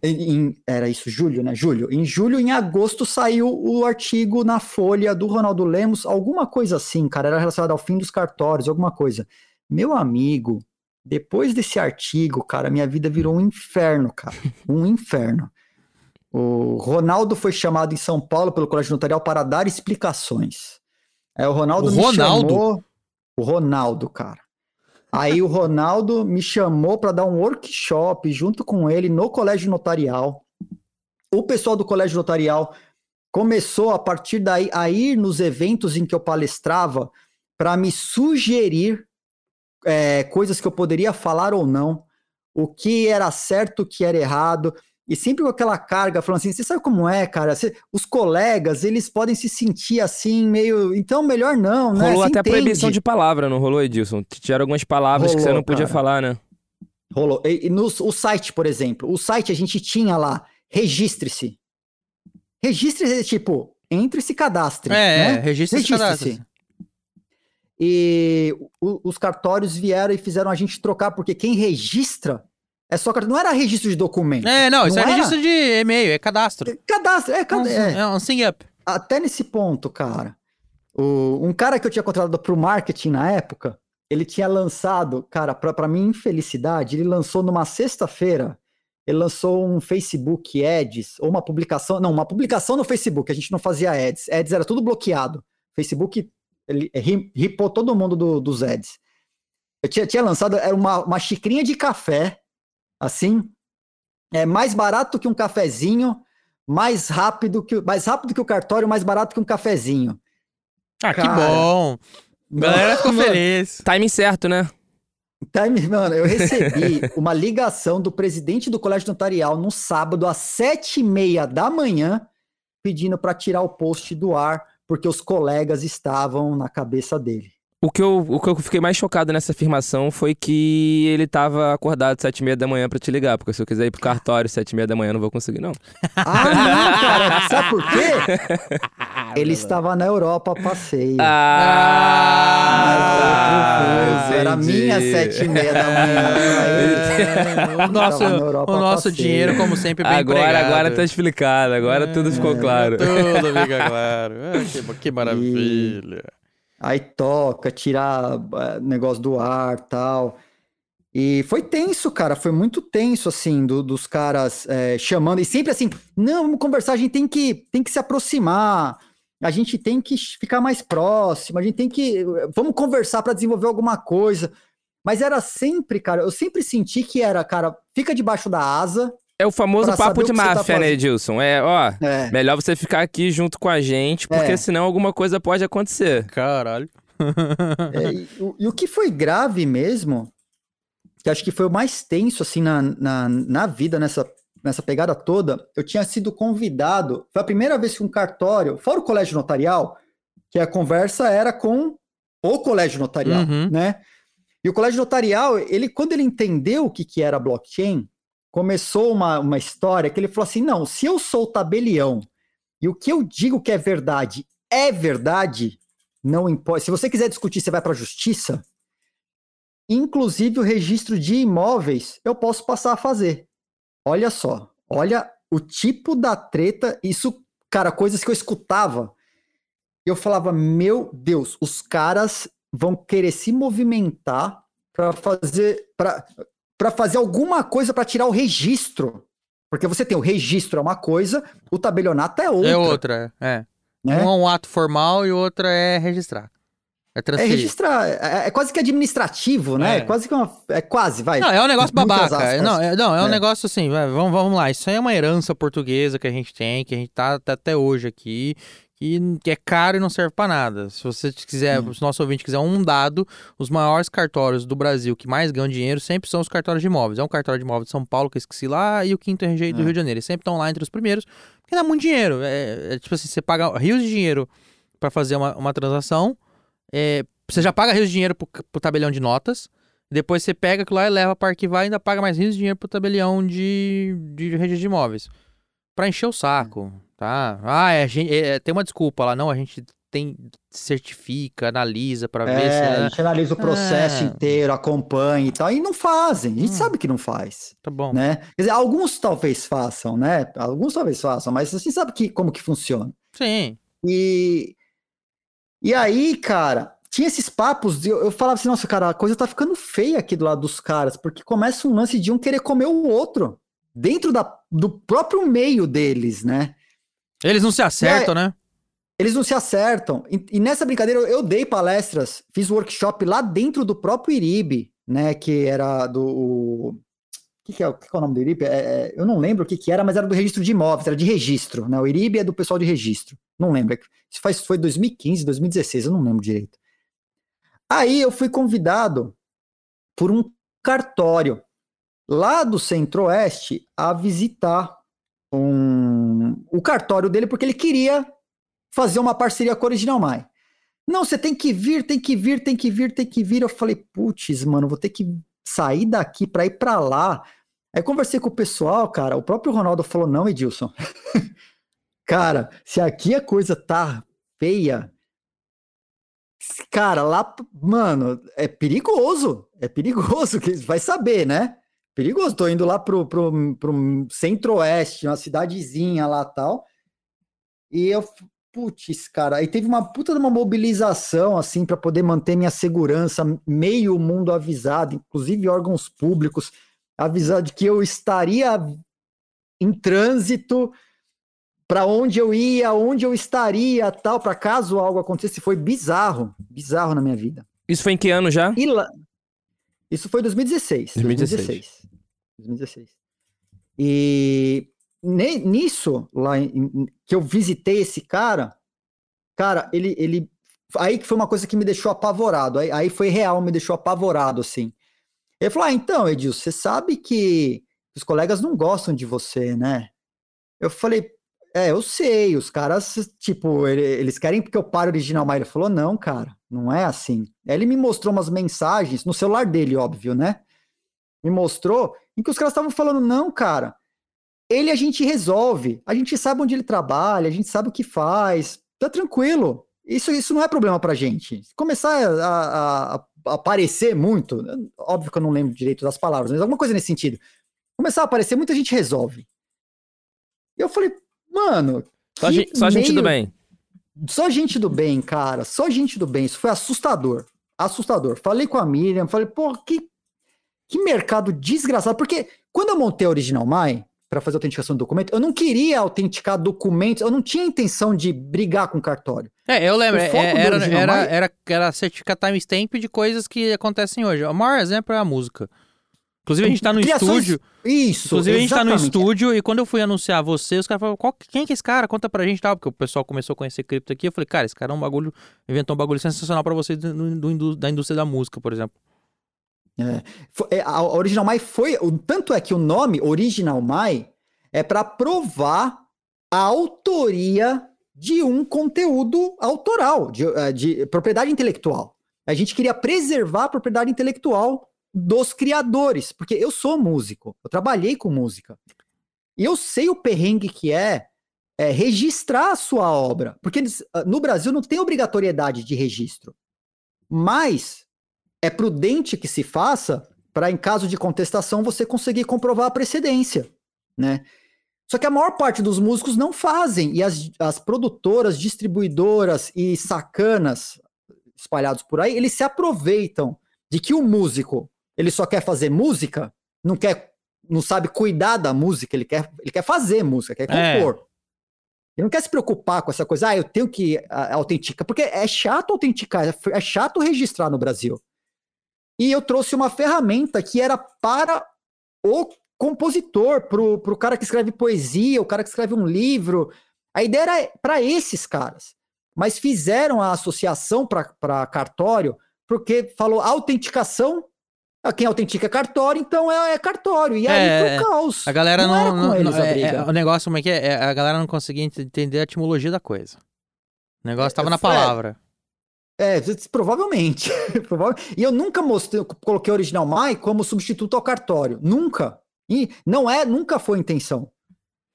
em- era isso, julho, né? Julho. Em julho, em agosto, saiu o artigo na Folha do Ronaldo Lemos, alguma coisa assim, cara. Era relacionado ao fim dos cartórios, alguma coisa. Meu amigo, depois desse artigo, cara, minha vida virou um inferno, cara. Um inferno. O Ronaldo foi chamado em São Paulo pelo Colégio Notarial para dar explicações. É, o Ronaldo O me Ronaldo? chamou. O Ronaldo, cara. Aí o Ronaldo me chamou para dar um workshop junto com ele no Colégio Notarial. O pessoal do Colégio Notarial começou a partir daí a ir nos eventos em que eu palestrava para me sugerir é, coisas que eu poderia falar ou não, o que era certo, o que era errado. E sempre com aquela carga, falando assim, você sabe como é, cara? Você- os colegas, eles podem se sentir assim, meio... Então, melhor não, né? Rolou Você até entende. proibição de palavra, não rolou, Edilson? Tiveram algumas palavras que você Rolou, não podia cara. falar, né? Rolou. E, e no o site, por exemplo, o site a gente tinha lá, registre-se. Registre-se, tipo, entre e se cadastre. É, né? registra esse cadastro. E o- os cartórios vieram e fizeram a gente trocar, porque quem registra é só cartório. Não era registro de documento. É, não, isso Não é era? registro de e-mail, é cadastro. Cadastro, é, cad- é. É um sing up. até nesse ponto, cara, o- um cara que eu tinha contratado pro marketing na época, ele tinha lançado, cara, pra, pra minha infelicidade, ele lançou numa sexta-feira, ele lançou um Facebook Ads, ou uma publicação, não, uma publicação no Facebook, a gente não fazia ads, ads era tudo bloqueado, Facebook, ele ri- ripou todo mundo do- dos ads. Eu tinha, tinha lançado, era uma, uma xicrinha de café, assim, é mais barato que um cafezinho, mais rápido que o- mais rápido que o cartório, mais barato que um cafezinho. Ah, que Cara, bom. A galera ficou feliz. Timing certo, né? Time, mano, eu recebi uma ligação do presidente do Colégio Notarial no sábado às sete e meia da manhã, pedindo para tirar o post do ar, porque os colegas estavam na cabeça dele. O que, eu, o que eu fiquei mais chocado nessa afirmação foi que ele tava acordado sete e meia da manhã pra te ligar, porque se eu quiser ir pro cartório sete e meia da manhã eu não vou conseguir, não. Ah, não, cara, sabe por quê? Ele estava na Europa a passeio. Ah, fuso, era minha sete e meia da manhã. É, o nosso, o nosso dinheiro, como sempre, bem Agora, empregado. agora tá explicado, agora tudo ficou É, claro. Tudo fica claro. Ah, que, que maravilha. Aí toca, tirar eh, negócio do ar tal. E foi tenso, cara. Foi muito tenso, assim, do- dos caras eh, chamando. E sempre assim, não, vamos conversar, a gente tem que, tem que se aproximar. A gente tem que ficar mais próximo. A gente tem que. Vamos conversar para desenvolver alguma coisa. Mas era sempre, cara, eu sempre senti que era, cara, fica debaixo da asa. É o famoso papo de tá máfia, né, fazendo. Edilson? É, ó, É, melhor você ficar aqui junto com a gente, porque É. senão alguma coisa pode acontecer. Caralho. É, e, o- e o que foi grave mesmo, que acho que foi o mais tenso, assim, na, na, na vida, nessa, nessa pegada toda, eu tinha sido convidado, foi a primeira vez que um cartório, fora o colégio notarial, que a conversa era com o colégio notarial, Uhum. né? E o colégio notarial, ele, quando ele entendeu o que, que era blockchain, começou uma, uma história que ele falou assim, não, se eu sou tabelião e o que eu digo que é verdade é verdade, não importa. Se você quiser discutir, você vai para a justiça. inclusive o registro de imóveis, eu posso passar a fazer. Olha só, olha o tipo da treta, isso, cara, coisas que eu escutava. Eu falava, meu Deus, os caras vão querer se movimentar para fazer para fazer alguma coisa para tirar o registro. Porque você tem o registro é uma coisa, o tabelionato é outra. É outra, é. Né? Um é um ato formal e o outro é registrar. É É transferir. registrar, é, é quase que administrativo, né? É. É quase que uma. É quase, vai. Não, é um negócio babaca. aspas. Não, é, não, é um É. negócio assim, vai, vamos, vamos lá. Isso aí é uma herança portuguesa que a gente tem, que a gente tá, tá até hoje aqui, que, que é caro e não serve pra nada. Se você quiser, Hum. se o nosso ouvinte quiser um dado, os maiores cartórios do Brasil que mais ganham dinheiro sempre são os cartórios de imóveis. É um cartório de imóveis de São Paulo, que eu esqueci lá, e o quinto RG do É. Rio de Janeiro. Eles sempre estão lá entre os primeiros, porque dá muito dinheiro. É, é tipo assim, você paga rios de dinheiro pra fazer uma, uma transação, é, você já paga rios de dinheiro pro, pro tabelião de notas, depois você pega aquilo lá e leva para arquivar e ainda paga mais rios de dinheiro pro tabelião de, de registro de imóveis. Pra encher o saco, tá? Ah, é, é, tem uma desculpa lá, não, a gente tem certifica, analisa pra ver se É, a é, gente analisa o processo É. inteiro, acompanha e tal, e não fazem. A gente Hum. sabe que não faz, tá bom. né? Quer dizer, alguns talvez façam, né? Alguns talvez façam, mas a gente sabe que, como que funciona. Sim. E, e aí, cara, tinha esses papos, de- eu, eu falava assim, nossa, cara, a coisa tá ficando feia aqui do lado dos caras, porque começa um lance de um querer comer o outro, dentro da, do próprio meio deles, né? Eles não se acertam, né? Eles não se acertam. E, e nessa brincadeira eu, dei palestras, fiz workshop lá dentro do próprio IRIB, né? Que era do. O que, que, é, o que é o nome do IRIB? É, é, eu não lembro o que, que era, mas era do registro de imóveis, era de registro. Né? O IRIB é do pessoal de registro. Não lembro. é Isso faz, foi 2015, 2016, eu não lembro direito. Aí eu fui convidado por um cartório lá do Centro-Oeste a visitar um, o cartório dele, porque ele queria fazer uma parceria com o Original Mai. Não, você tem que vir, tem que vir, tem que vir, tem que vir. Eu falei, putz, mano, vou ter que sair daqui para ir para lá. Aí conversei com o pessoal, cara. O próprio Ronaldo falou: não, Edilson. cara, se aqui a coisa tá feia, cara, lá, mano, é perigoso. É perigoso, que vai saber, né? Perigoso. Tô indo lá pro, pro, pro centro-oeste, uma cidadezinha lá tal. E eu, putz, cara, aí teve uma puta de uma mobilização, assim, para poder manter minha segurança, meio mundo avisado, inclusive órgãos públicos, avisado de que eu estaria em trânsito para onde eu ia, onde eu estaria, tal, para caso algo acontecesse. Foi bizarro, bizarro na minha vida. Isso foi em que ano já? E lá, isso foi 2016. 2016. 2016. 2016. E nisso, lá em- que eu visitei esse cara, cara, ele, ele. Aí que foi uma coisa que me deixou apavorado. Aí, aí foi real, me deixou apavorado, assim. Ele falou: Ah, então, Edilson, você sabe que os colegas não gostam de você, né? Eu falei, é, eu sei, os caras, tipo, ele- eles querem que eu pare original, mas ele falou, não, cara, não é assim. Aí ele me mostrou umas mensagens, no celular dele, óbvio, né? Me mostrou, em que os caras estavam falando, não, cara, ele a gente resolve, a gente sabe onde ele trabalha, a gente sabe o que faz, tá tranquilo. Isso, isso não é problema pra gente. Começar a, a- a- a aparecer muito, óbvio que eu não lembro direito das palavras, mas alguma coisa nesse sentido. Começar a aparecer, muita gente resolve. E eu falei, mano. Só, só gente do meio- bem. Só gente do bem, cara. Só gente do bem. Isso foi assustador. Assustador. Falei com a Miriam, falei, pô, que, que mercado desgraçado. Porque quando eu montei a Original Mai, para fazer a autenticação do documento, eu não queria autenticar documentos, eu não tinha intenção de brigar com o cartório. É, eu lembro, é- era, era, Mai- era, era certificar timestamp de coisas que acontecem hoje. O maior exemplo é a música. Inclusive, a gente tá no Criações- estúdio. Isso. Inclusive, a gente tá no exatamente. estúdio e quando eu fui anunciar você, os caras falaram, "Qual- quem que é esse cara? Conta pra gente tal. Porque o pessoal começou a conhecer cripto aqui. Eu falei, cara, esse cara é um bagulho, inventou um bagulho sensacional pra vocês da indústria da música, por exemplo. Fo- é, A Original Mai foi. o- Tanto é que o nome Original Mai é para provar a autoria de um conteúdo autoral, de, eh, de propriedade intelectual. A gente queria preservar a propriedade intelectual dos criadores, porque eu sou músico, eu trabalhei com música. E eu sei o perrengue que é, é, registrar a sua obra, porque ah, no Brasil não tem obrigatoriedade de registro. Mas é prudente que se faça para, em caso de contestação, você conseguir comprovar a precedência, né? Só que a maior parte dos músicos não fazem, e as, as produtoras, distribuidoras e sacanas espalhados por aí, eles se aproveitam de que o músico, ele só quer fazer música, não quer, não sabe cuidar da música, ele quer, ele quer fazer música, quer É. compor. Ele não quer se preocupar com essa coisa, ah, eu tenho que ah, autenticar, porque é chato autenticar, é é chato registrar no Brasil. E eu trouxe uma ferramenta que era para o compositor, pro, pro cara que escreve poesia, o cara que escreve um livro. A ideia era para esses caras. Mas fizeram a associação para cartório, porque falou autenticação. Ah, Quem autentica é cartório, então é, é cartório. E aí É, foi o caos. A galera não. não- não- a é- é- o negócio, como é que é? É, A galera não conseguia ent- entender a etimologia da coisa. O negócio tava na é, palavra. É, provavelmente. E eu nunca mostrei, coloquei o original Mai como substituto ao cartório. Nunca. E não é, nunca foi a intenção.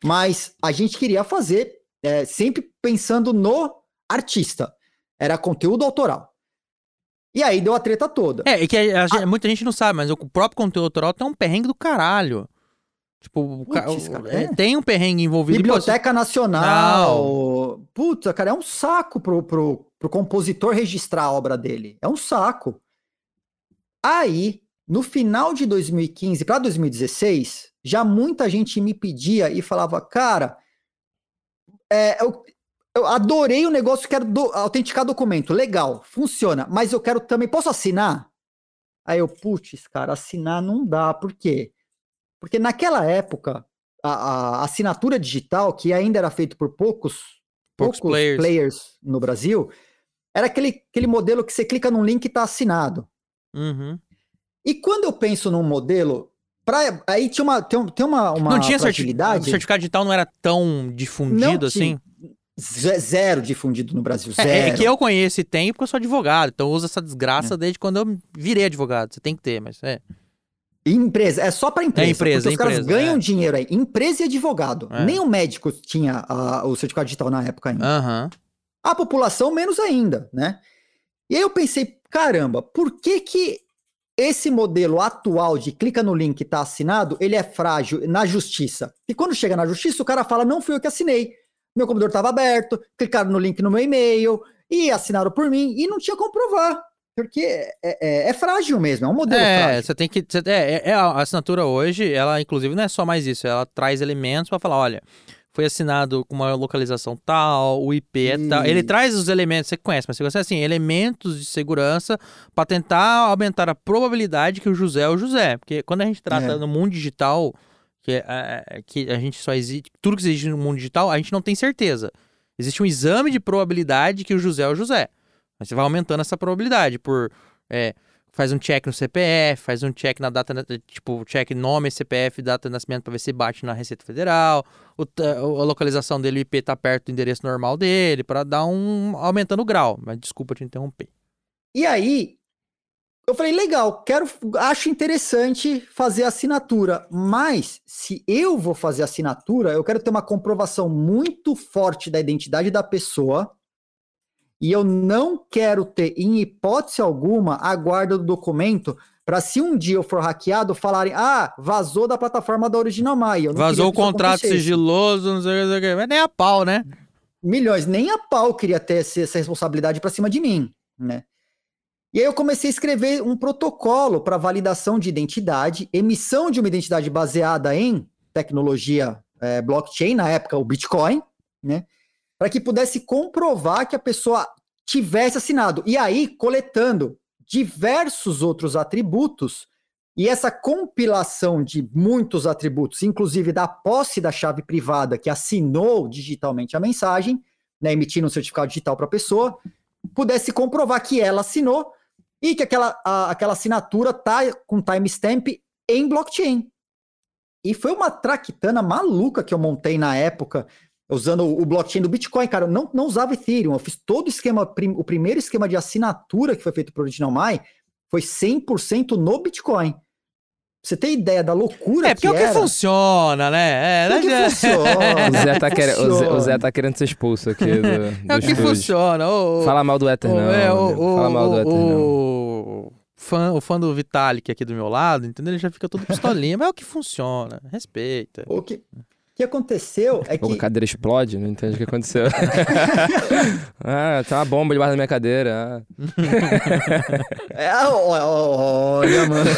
Mas a gente queria fazer é, sempre pensando no artista. Era conteúdo autoral. E aí deu a treta toda. É, e que a- a gente- muita gente não sabe, mas o próprio conteúdo autoral tem um perrengue do caralho. Tipo, o cara, é, é. tem um perrengue envolvido. Biblioteca Nacional. Puta, cara, é um saco pro, pro, pro compositor registrar a obra dele. É um saco. Aí, no final de 2015 para 2016, já muita gente me pedia e falava, cara, é, eu, eu adorei o negócio, quero do- autenticar documento. Legal, funciona, mas eu quero também. Posso assinar? Aí eu, putz, cara, assinar não dá. Por quê? Porque naquela época, a, a assinatura digital, que ainda era feito por poucos, Poucos players. no Brasil, era aquele, aquele modelo que você clica num link e está assinado. Uhum. E quando eu penso num modelo, pra, aí tinha uma, tem, tem uma, uma Não tinha certi- fragilidade. o certificado digital não era tão difundido Não assim? tinha. Ze- Zero difundido no Brasil, É, zero. é que eu conheço e tenho porque eu sou advogado, então eu uso essa É. desgraça desde quando eu virei advogado. Você tem que ter, mas é. Empresa, é só para empresa. É empresa, porque os caras empresa, ganham é. dinheiro aí. Empresa e advogado. É. Nem o médico tinha a- o certificado digital na época ainda. Aham. A população menos ainda, né? E aí eu pensei, caramba, por que que esse modelo atual de clica no link e tá assinado, ele é frágil na justiça? E quando chega na justiça, o cara fala, não fui eu que assinei. Meu computador estava aberto, clicaram no link no meu e-mail e assinaram por mim e não tinha como provar. Porque é, é- é frágil mesmo, é um modelo É, frágil. você tem que. você- é, é- é a assinatura hoje, ela inclusive não é só mais isso, ela traz elementos pra falar, olha, foi assinado com uma localização tal, o IP é tal. Ele traz os elementos, você conhece, mas você conhece assim, elementos de segurança pra tentar aumentar a probabilidade que o José é o José. Porque quando a gente trata É. no mundo digital, que, é- é- que a gente só existe. Tudo que existe no mundo digital, a gente não tem certeza. Existe um exame de probabilidade que o José é o José. Aí você vai aumentando essa probabilidade por. é, faz um check no CPF, faz um check na data, tipo, check nome, CPF, data de nascimento pra ver se bate na Receita Federal, o a localização dele, o IP tá perto do endereço normal dele, pra dar um. aumentando o grau. Mas desculpa te interromper. E aí, eu falei, legal, quero, acho interessante fazer assinatura, mas se eu vou fazer assinatura, eu quero ter uma comprovação muito forte da identidade da pessoa e eu não quero ter, em hipótese alguma, a guarda do documento para se um dia eu for hackeado, falarem, ah, vazou da plataforma da Original Mai. Eu não Vazou o contrato sigiloso, não sei o que, não sei o que. Mas nem a pau, né? milhões, nem a pau queria ter essa responsabilidade para cima de mim, né? E aí eu comecei a escrever um protocolo para validação de identidade, emissão de uma identidade baseada em tecnologia eh, blockchain, na época o Bitcoin, né? Para que pudesse comprovar que a pessoa tivesse assinado. E aí, coletando diversos outros atributos, e essa compilação de muitos atributos, inclusive da posse da chave privada que assinou digitalmente a mensagem, né, emitindo um certificado digital para a pessoa, pudesse comprovar que ela assinou e que aquela, a- aquela assinatura tá com timestamp em blockchain. E foi uma traquitana maluca que eu montei na época, usando o o blockchain do Bitcoin, cara. Eu não, não usava Ethereum, eu fiz todo o esquema, prim- o primeiro esquema de assinatura que foi feito por Original Mai foi 100% no Bitcoin. Você ter ideia da loucura É, porque que é o que era. funciona, né? É, É o que né? funciona. O Zé, tá querendo, o, Zé, o Zé tá querendo ser expulso aqui do, do É o que estúdio. funciona. ô, ô, Fala mal do Éter, ô, não. é, ô, ô, Fala mal do Éter, não. fã, o fã do Vitalik aqui do meu lado, entendeu? Ele já fica todo pistolinha, mas é o que funciona, respeita. O que, o que aconteceu é que a cadeira explode, não entende o que aconteceu. ah, tá uma bomba debaixo da minha cadeira. ah. É, olha, mano.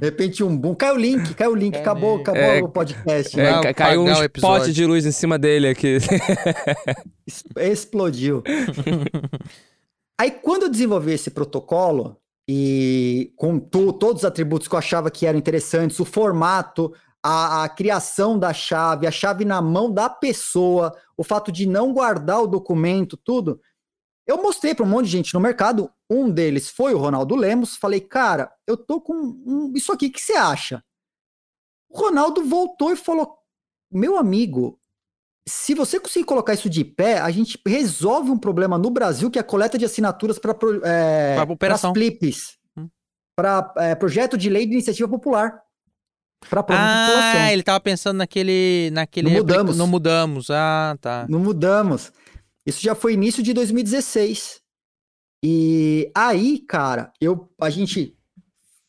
De repente um boom. Caiu o link, caiu o link, acabou, acabou É, o podcast. É, ca- caiu um spot de luz em cima dele aqui. Explodiu. Aí, quando eu desenvolvi esse protocolo, e com to- todos os atributos que eu achava que eram interessantes, o formato, a, a criação da chave, a chave na mão da pessoa, o fato de não guardar o documento, tudo, eu mostrei para um monte de gente no mercado. Um deles foi o Ronaldo Lemos. Falei, cara, eu tô com um- isso aqui, o que você acha? O Ronaldo voltou e falou: meu amigo, se você conseguir colocar isso de pé, a gente resolve um problema no Brasil que é a coleta de assinaturas para é, operação. PLIPs, para projeto de lei de iniciativa popular, para a própria população. Ah, ele tava pensando naquele. naquele Não mudamos. Não mudamos. Ah, tá. Não mudamos. Isso já foi início de 2016. E aí, cara, eu, a gente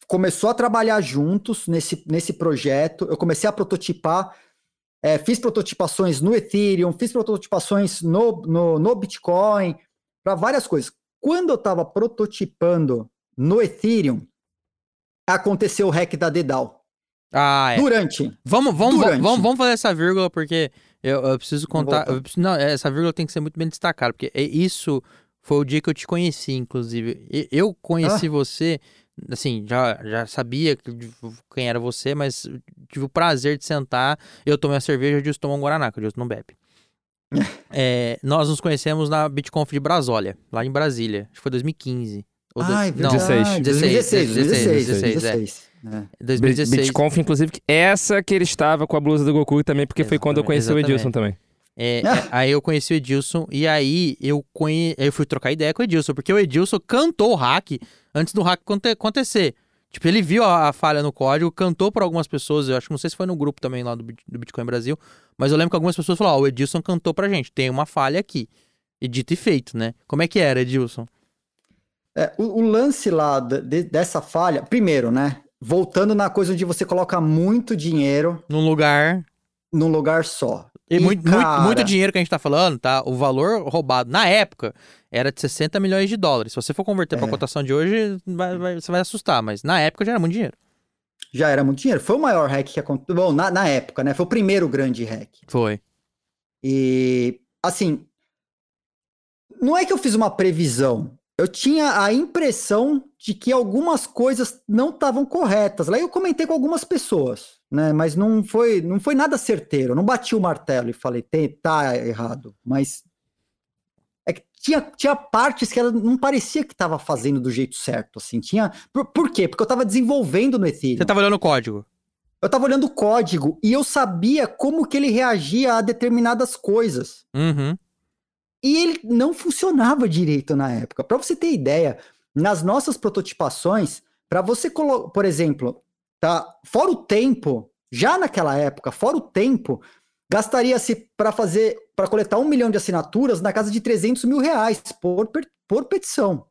começou a trabalhar juntos nesse, nesse projeto. Eu comecei a prototipar. é, fiz prototipações no Ethereum, fiz prototipações no, no, no Bitcoin, para várias coisas. Quando eu estava prototipando no Ethereum, aconteceu o hack da Dedal. Ah, é. Durante. Vamos, vamos, Durante. vamos, vamos fazer essa vírgula, porque eu, eu preciso contar. eu preciso- não, essa vírgula tem que ser muito bem destacada, porque é- isso foi o dia que eu te conheci, inclusive. Eu Ah. conheci você, assim, já, já sabia que- quem era você, mas tive o prazer de sentar. Eu tomei uma cerveja, o Dilson tomou um Guaraná, que o Dilson não bebe. É, nós nos conhecemos na BitConf de Brasólia, lá em Brasília. Acho que foi 2015. Ou do- Ai, não, 16. 2016, 2016, 16, 2016. É. 2016. BitConf, inclusive, essa que ele estava com a blusa do Goku também, porque foi quando eu conheci Exatamente, o Edilson também. É, é, aí eu conheci o Edilson e aí eu, conhe... eu fui trocar ideia com o Edilson, porque o Edilson cantou o hack antes do hack aconte- acontecer. Tipo, ele viu a, a falha no código, cantou para algumas pessoas, eu acho que não sei se foi no grupo também lá do, do Bitcoin Brasil, mas eu lembro que algumas pessoas falaram, ó, o Edilson cantou pra gente, tem uma falha aqui. E dito e feito, né? Como é que era, Edilson? É, o, o lance lá de- dessa falha, primeiro, né? Voltando na coisa onde você coloca muito dinheiro Num lugar. num lugar só. E, E, muito, muito, cara- muito dinheiro que a gente tá falando, tá? O valor roubado na época era de 60 milhões de dólares. Se você for converter pra É. cotação de hoje, vai- vai- você vai assustar, mas na época já era muito dinheiro. Já era muito dinheiro. Foi o maior hack que aconteceu. Bom, na, na época, né? Foi o primeiro grande hack. Foi. E, assim, não é que eu fiz uma previsão. Eu tinha a impressão de que algumas coisas não estavam corretas. Lá eu comentei com algumas pessoas, né? Mas não foi, não foi nada certeiro. Eu não bati o martelo e falei, "Tem- tá errado. Mas é que tinha, tinha partes que ela não parecia que estava fazendo do jeito certo, assim. Tinha. Por, por quê? Porque eu estava desenvolvendo no Ethereum. Você tava olhando o código. Eu estava olhando o código e eu sabia como que ele reagia a determinadas coisas. Uhum. E ele não funcionava direito na época. Para você ter ideia, nas nossas prototipações, para você colocar, por exemplo, tá, fora o tempo, já naquela época, fora o tempo, gastaria-se para fazer, para coletar um milhão de assinaturas na casa de 300 mil reais por, por petição.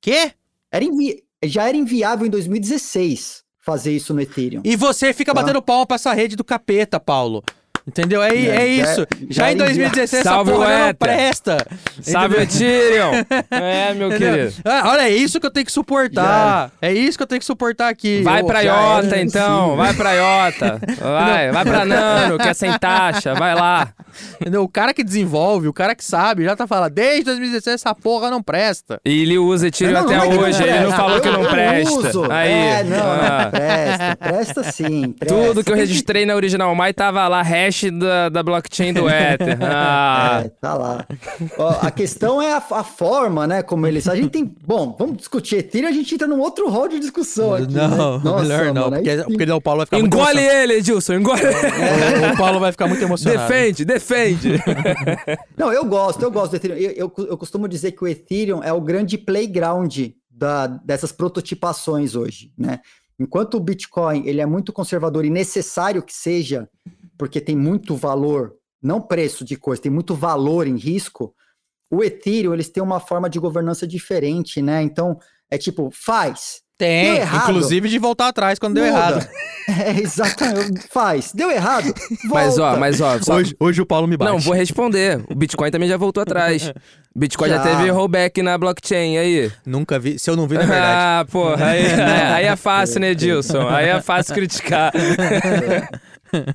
Quê? Era invi- já era inviável em 2016 fazer isso no Ethereum. E você fica Tá. batendo palma pra essa rede do capeta, Paulo. Entendeu? É, é, É, já- isso. Já, já em envia- 2016 Salve essa porra não presta. Salve o Ethereum! é, meu Entendeu? querido. Ah, olha, é isso que eu tenho que suportar. É isso que eu tenho que suportar aqui. Vai pra já Iota, então. impossível. Vai pra Iota. Vai, vai pra Nano, que é sem taxa. Vai lá. Entendeu? O cara que desenvolve, o cara que sabe, já tá falando, desde 2016 essa porra não presta. E ele usa Ethereum Não, não até é que não hoje. Ele não falou que Eu- não eu presta. uso. Aí. É, não, ah. não, presta, presta sim. presta. Tudo que eu registrei na Original My tava lá, hash da, da blockchain do Ether. Ah. É, tá lá. Ó, a questão é a, a forma, né? Como eles. A gente tem. Bom, vamos discutir Ethereum, a gente entra num outro rol de discussão aqui. não, né? Nossa, melhor não. mano, Porque, porque daí o Paulo vai ficar muito Engole ele, Edilson, engole ele. O Paulo vai ficar muito emocionado. Defende, defende. Não, eu gosto, eu gosto do Ethereum. Eu, eu, eu costumo dizer que o Ethereum é o grande playground da, dessas prototipações hoje, né? Enquanto o Bitcoin ele é muito conservador e necessário que seja, porque tem muito valor, não preço de coisa, tem muito valor em risco. o Ethereum, eles têm uma forma de governança diferente, né? Então, é tipo, faz. Tem, Deu errado. inclusive de voltar atrás quando deu muda. errado. É, exatamente. Faz. Deu errado. Mas ó, volta. mas ó, só... Hoje, hoje o Paulo me bate. Não, vou responder. O Bitcoin também já voltou atrás. Bitcoin já, Já. teve rollback na blockchain, aí? Nunca vi. Se eu não vi, não é verdade. Ah, porra, aí, aí é fácil, né, Dilson? Aí é fácil criticar.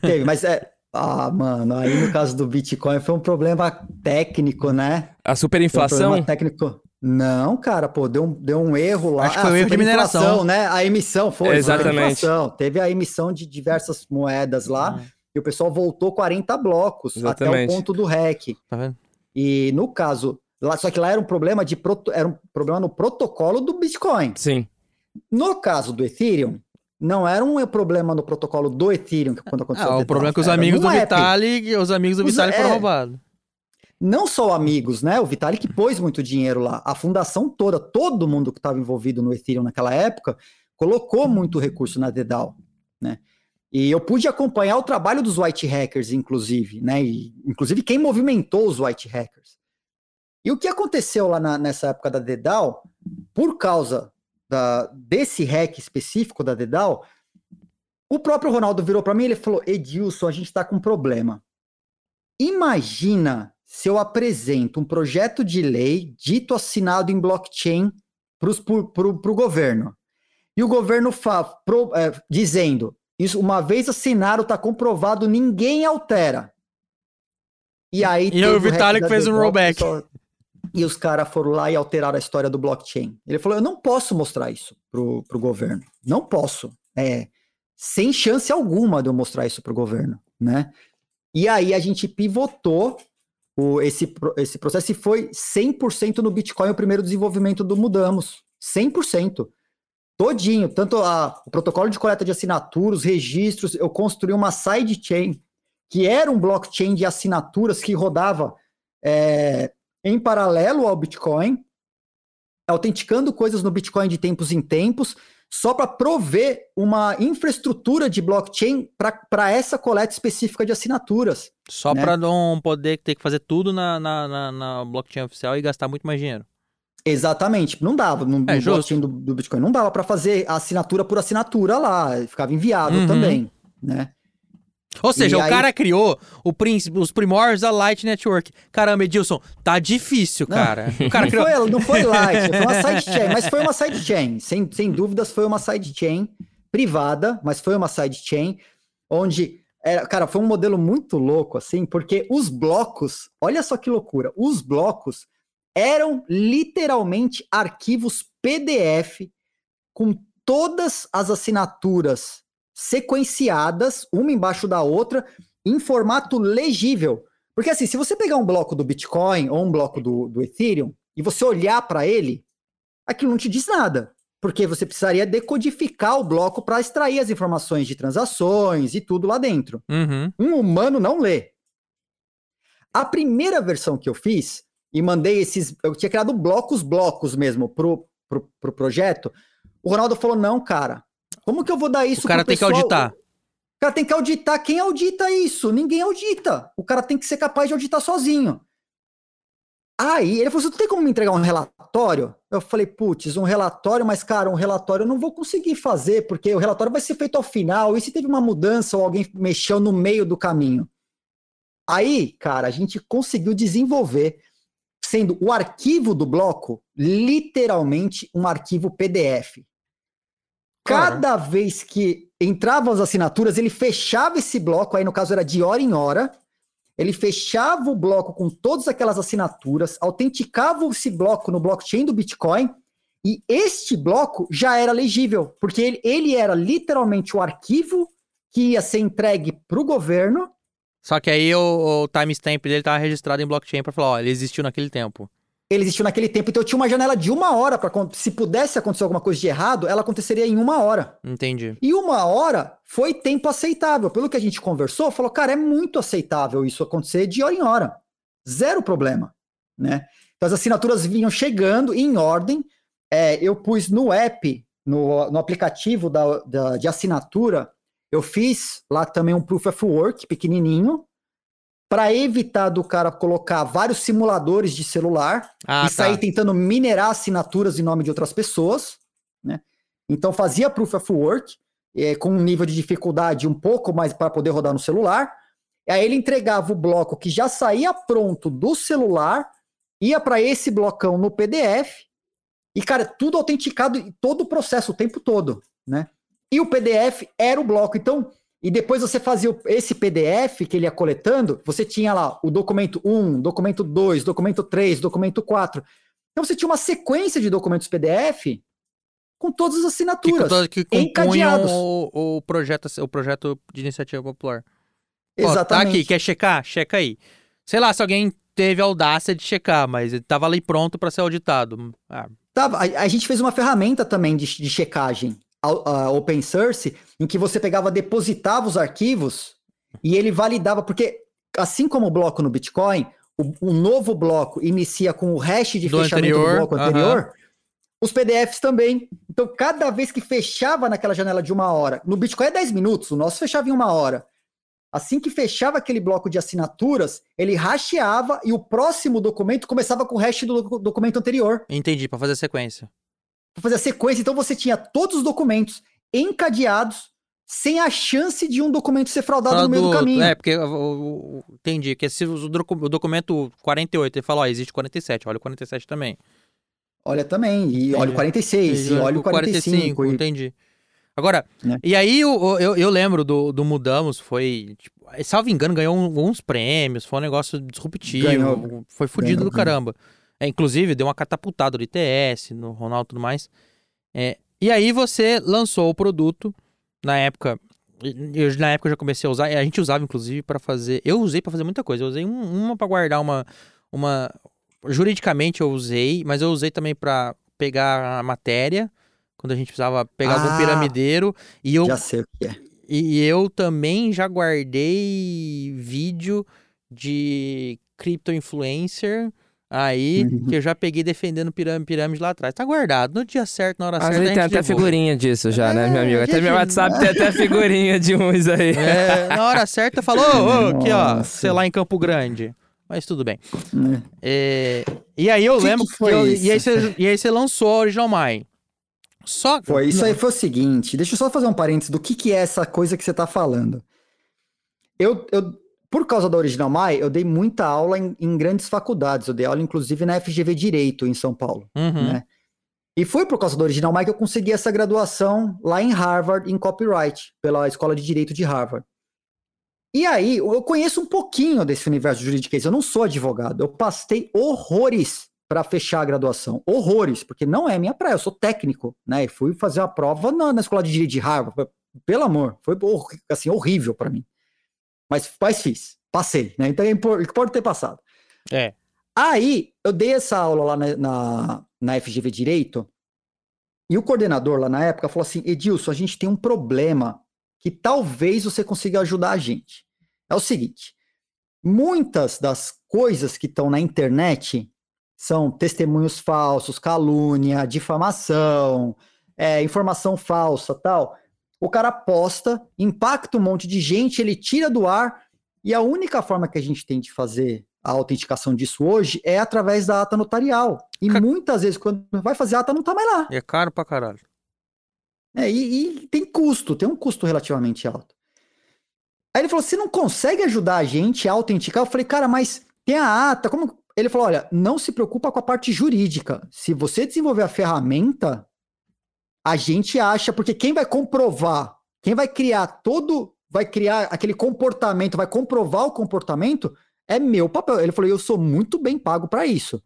Teve, mas é. Ah, mano, aí no caso do Bitcoin foi um problema técnico, né? A um superinflação? problema técnico. Não, cara, pô, deu um, deu um erro lá. Acho que foi um Ah, erro de superinflação, mineração. né? A emissão foi. Exatamente. Teve a emissão de diversas moedas lá e o pessoal voltou 40 blocos até Exatamente. o ponto do REC. Tá vendo? E no caso, lá, só que lá era um problema de proto- era um problema no protocolo do Bitcoin. Sim. No caso do Ethereum, não era um problema no protocolo do Ethereum que quando aconteceu Ah, o DDoS, problema é que os amigos do. Vitalik, os amigos do Vitalik foram é. roubados. Não só amigos, né? O Vitalik pôs muito dinheiro lá. A fundação toda, todo mundo que estava envolvido no Ethereum naquela época, colocou muito recurso na DDAO, né? E eu pude acompanhar o trabalho dos white hackers, inclusive, né? E, inclusive quem movimentou os white hackers. E o que aconteceu lá na- nessa época da DDAO, por causa da- desse hack específico da DDAO, o próprio Ronaldo virou para mim e ele falou: Edilson, a gente está com um problema. Imagina se eu apresento um projeto de lei dito assinado em blockchain para o governo. E o governo fa, pro- é, dizendo: isso, uma vez assinado, está comprovado, ninguém altera. E aí. E o Vitalik fez um rollback. pessoal- E os caras foram lá e alteraram a história do blockchain. Ele falou: eu não posso mostrar isso pro, pro governo. Não posso. É, sem chance alguma de eu mostrar isso pro governo, né? E aí a gente pivotou o, esse, esse processo e foi 100% no Bitcoin o primeiro desenvolvimento do Mudamos. 100%. Todinho. Tanto a, o protocolo de coleta de assinaturas, os registros, eu construí uma sidechain, que era um blockchain de assinaturas que rodava é, em paralelo ao Bitcoin, autenticando coisas no Bitcoin de tempos em tempos, só para prover uma infraestrutura de blockchain para essa coleta específica de assinaturas. Só Né? pra não poder ter que fazer tudo na, na, na, na blockchain oficial e gastar muito mais dinheiro. Exatamente, não dava no, É, no blockchain do, do Bitcoin, não dava para fazer assinatura por assinatura lá, ficava inviável Uhum. também, né? Ou seja, E o aí- cara criou o os primórdios da Light Network. Caramba, Edilson, tá difícil, Não. cara. O cara Não criou. foi, não foi light, foi uma sidechain, mas foi uma sidechain. Sem, sem dúvidas, foi uma sidechain privada, mas foi uma sidechain, onde, era, cara, foi um modelo muito louco, assim, porque os blocos, olha só que loucura, os blocos eram literalmente arquivos PDF com todas as assinaturas sequenciadas, uma embaixo da outra, em formato legível. Porque assim, se você pegar um bloco do Bitcoin ou um bloco do, do Ethereum e você olhar para ele, aquilo não te diz nada. Porque você precisaria decodificar o bloco para extrair as informações de transações e tudo lá dentro. Uhum. Um humano não lê. A primeira versão que eu fiz, e mandei esses. Eu tinha criado blocos, blocos mesmo pro, pro, pro projeto. O Ronaldo falou: não, cara, como que eu vou dar isso O cara tem que pessoal? auditar. O cara tem que auditar. Quem audita isso? Ninguém audita. O cara tem que ser capaz de auditar sozinho. Aí ele falou: você não tem como me entregar um relatório? Eu falei, putz, um relatório, mas, cara, um relatório eu não vou conseguir fazer, porque o relatório vai ser feito ao final. E se teve uma mudança ou alguém mexeu no meio do caminho? Aí, cara, a gente conseguiu desenvolver, sendo o arquivo do bloco literalmente um arquivo PDF. Cada vez que entravam as assinaturas, ele fechava esse bloco, aí no caso era de hora em hora, ele fechava o bloco com todas aquelas assinaturas, autenticava esse bloco no blockchain do Bitcoin, e este bloco já era legível, porque ele, ele era literalmente o arquivo que ia ser entregue para o governo, Só que aí o, o timestamp dele tava registrado em blockchain pra falar, ó, ele existiu naquele tempo. Ele existiu naquele tempo, então eu tinha uma janela de uma hora para se pudesse acontecer alguma coisa de errado, ela aconteceria em uma hora. Entendi. E uma hora foi tempo aceitável. Pelo que a gente conversou, falou, cara, é muito aceitável isso acontecer de hora em hora. Zero problema, né? Então as assinaturas vinham chegando em ordem. É, eu pus no app, no, no aplicativo da, da- de assinatura, eu fiz lá também um Proof of Work pequenininho para evitar do cara colocar vários simuladores de celular Ah, e sair tentando minerar assinaturas em nome de outras pessoas, né? Então fazia proof of work eh, com um nível de dificuldade um pouco mais para poder rodar no celular. E aí ele entregava o bloco que já saía pronto do celular, ia para esse blocão no PDF e cara tudo autenticado e todo o processo o tempo todo, né? E o PDF era o bloco, então e depois você fazia esse PDF que ele ia coletando, você tinha lá o documento 1, documento 2, documento 3, documento 4. Então você tinha uma sequência de documentos PDF com todas as que, assinaturas. que compunham encadeados. o, o, projeto, o projeto de iniciativa popular. Ó, Exatamente. Tá aqui, quer checar? Checa aí. Sei lá se alguém teve a audácia de checar, mas ele tava ali pronto para ser auditado. Ah, Tava, a, a gente fez uma ferramenta também de, de checagem a, a open source, em que você pegava, depositava os arquivos e ele validava, porque assim como o bloco no Bitcoin, o, o novo bloco inicia com o hash de Do fechamento anterior, do bloco anterior, os PDFs também. Então, cada vez que fechava naquela janela de uma hora, no Bitcoin é 10 minutos, o nosso fechava em uma hora. Assim que fechava aquele bloco de assinaturas, ele hasheava e o próximo documento começava com o hash do docu- documento anterior entendi, para fazer a sequência. Para fazer a sequência. Então você tinha todos os documentos encadeados, sem a chance de um documento ser fraudado no meio do, caminho. É, porque o- o- o- entendi que se o, docu- o documento 48, ele fala, ó, existe 47, olha o 47 também. Olha também, e olha o Entendi. 46, e olha o 45. e- entendi. Agora, Né? e aí o- eu, eu lembro do, do Mudamos, foi, tipo, salvo engano, ganhou uns prêmios, foi um negócio disruptivo, Ganhou. foi fudido Ganhou, do caramba. É, inclusive, deu uma catapultada no ITS, no Ronaldo e tudo mais. É, e aí você lançou o produto, na época, eu, na época eu já comecei a usar, e a gente usava inclusive para fazer, eu usei para fazer muita coisa, eu usei um- uma para guardar uma, uma, juridicamente eu usei, mas eu usei também para pegar a matéria, quando a gente precisava pegar algum Ah, piramideiro, e eu Já sei o que é. e eu também já guardei vídeo de cripto influencer aí, Uhum. que eu já peguei defendendo pirâmide, pirâmide lá atrás. Tá guardado. No dia certo, na hora A certa, gente a tem gente até devolve. figurinha disso já, né, meu amigo? Até gente, meu WhatsApp tem até figurinha de uns aí. É, na hora certa falou, ô, ô, aqui ó, sei lá em Campo Grande. Mas tudo bem. né? É, e aí eu Que lembro que que, foi eu- isso? e, aí você, e aí você lançou a Original Mine. Só Foi, isso aí foi o seguinte, deixa eu só fazer um parênteses do que, que é essa coisa que você tá falando. Eu, eu, por causa da Original Mai, eu dei muita aula em, em grandes faculdades, eu dei aula inclusive na FGV Direito, em São Paulo. Uhum. né? E foi por causa do Original Mai que eu consegui essa graduação lá em Harvard, em Copyright, pela Escola de Direito de Harvard. E aí, eu conheço um pouquinho desse universo de juridiquês, eu não sou advogado, eu pastei horrores para fechar a graduação, horrores, porque não é minha praia, eu sou técnico, né? E fui fazer a prova na, na Escola de Direito de Harvard, pelo amor, foi assim, horrível para mim. Mas, mas fiz, passei, né? Então é impor- importa ter passado. É. Aí, eu dei essa aula lá na, na, na FGV Direito, e o coordenador lá na época falou assim: Edilson, a gente tem um problema que talvez você consiga ajudar a gente. É o seguinte: muitas das coisas que estão na internet são testemunhos falsos, calúnia, difamação, é, informação falsa tal. O cara posta, impacta um monte de gente, ele tira do ar, e a única forma que a gente tem de fazer a autenticação disso hoje é através da ata notarial. E muitas vezes, quando vai fazer a ata, não tá mais lá. E é caro pra caralho. É, e, e tem custo, tem um custo relativamente alto. Aí ele falou: você não consegue ajudar a gente a autenticar? Eu falei, cara, mas tem a ata, como. Ele falou: olha, não se preocupa com a parte jurídica. Se você desenvolver a ferramenta, a gente acha, porque quem vai comprovar, quem vai criar todo, vai criar aquele comportamento, vai comprovar o comportamento, é meu papel. Ele falou: eu sou muito bem pago para isso,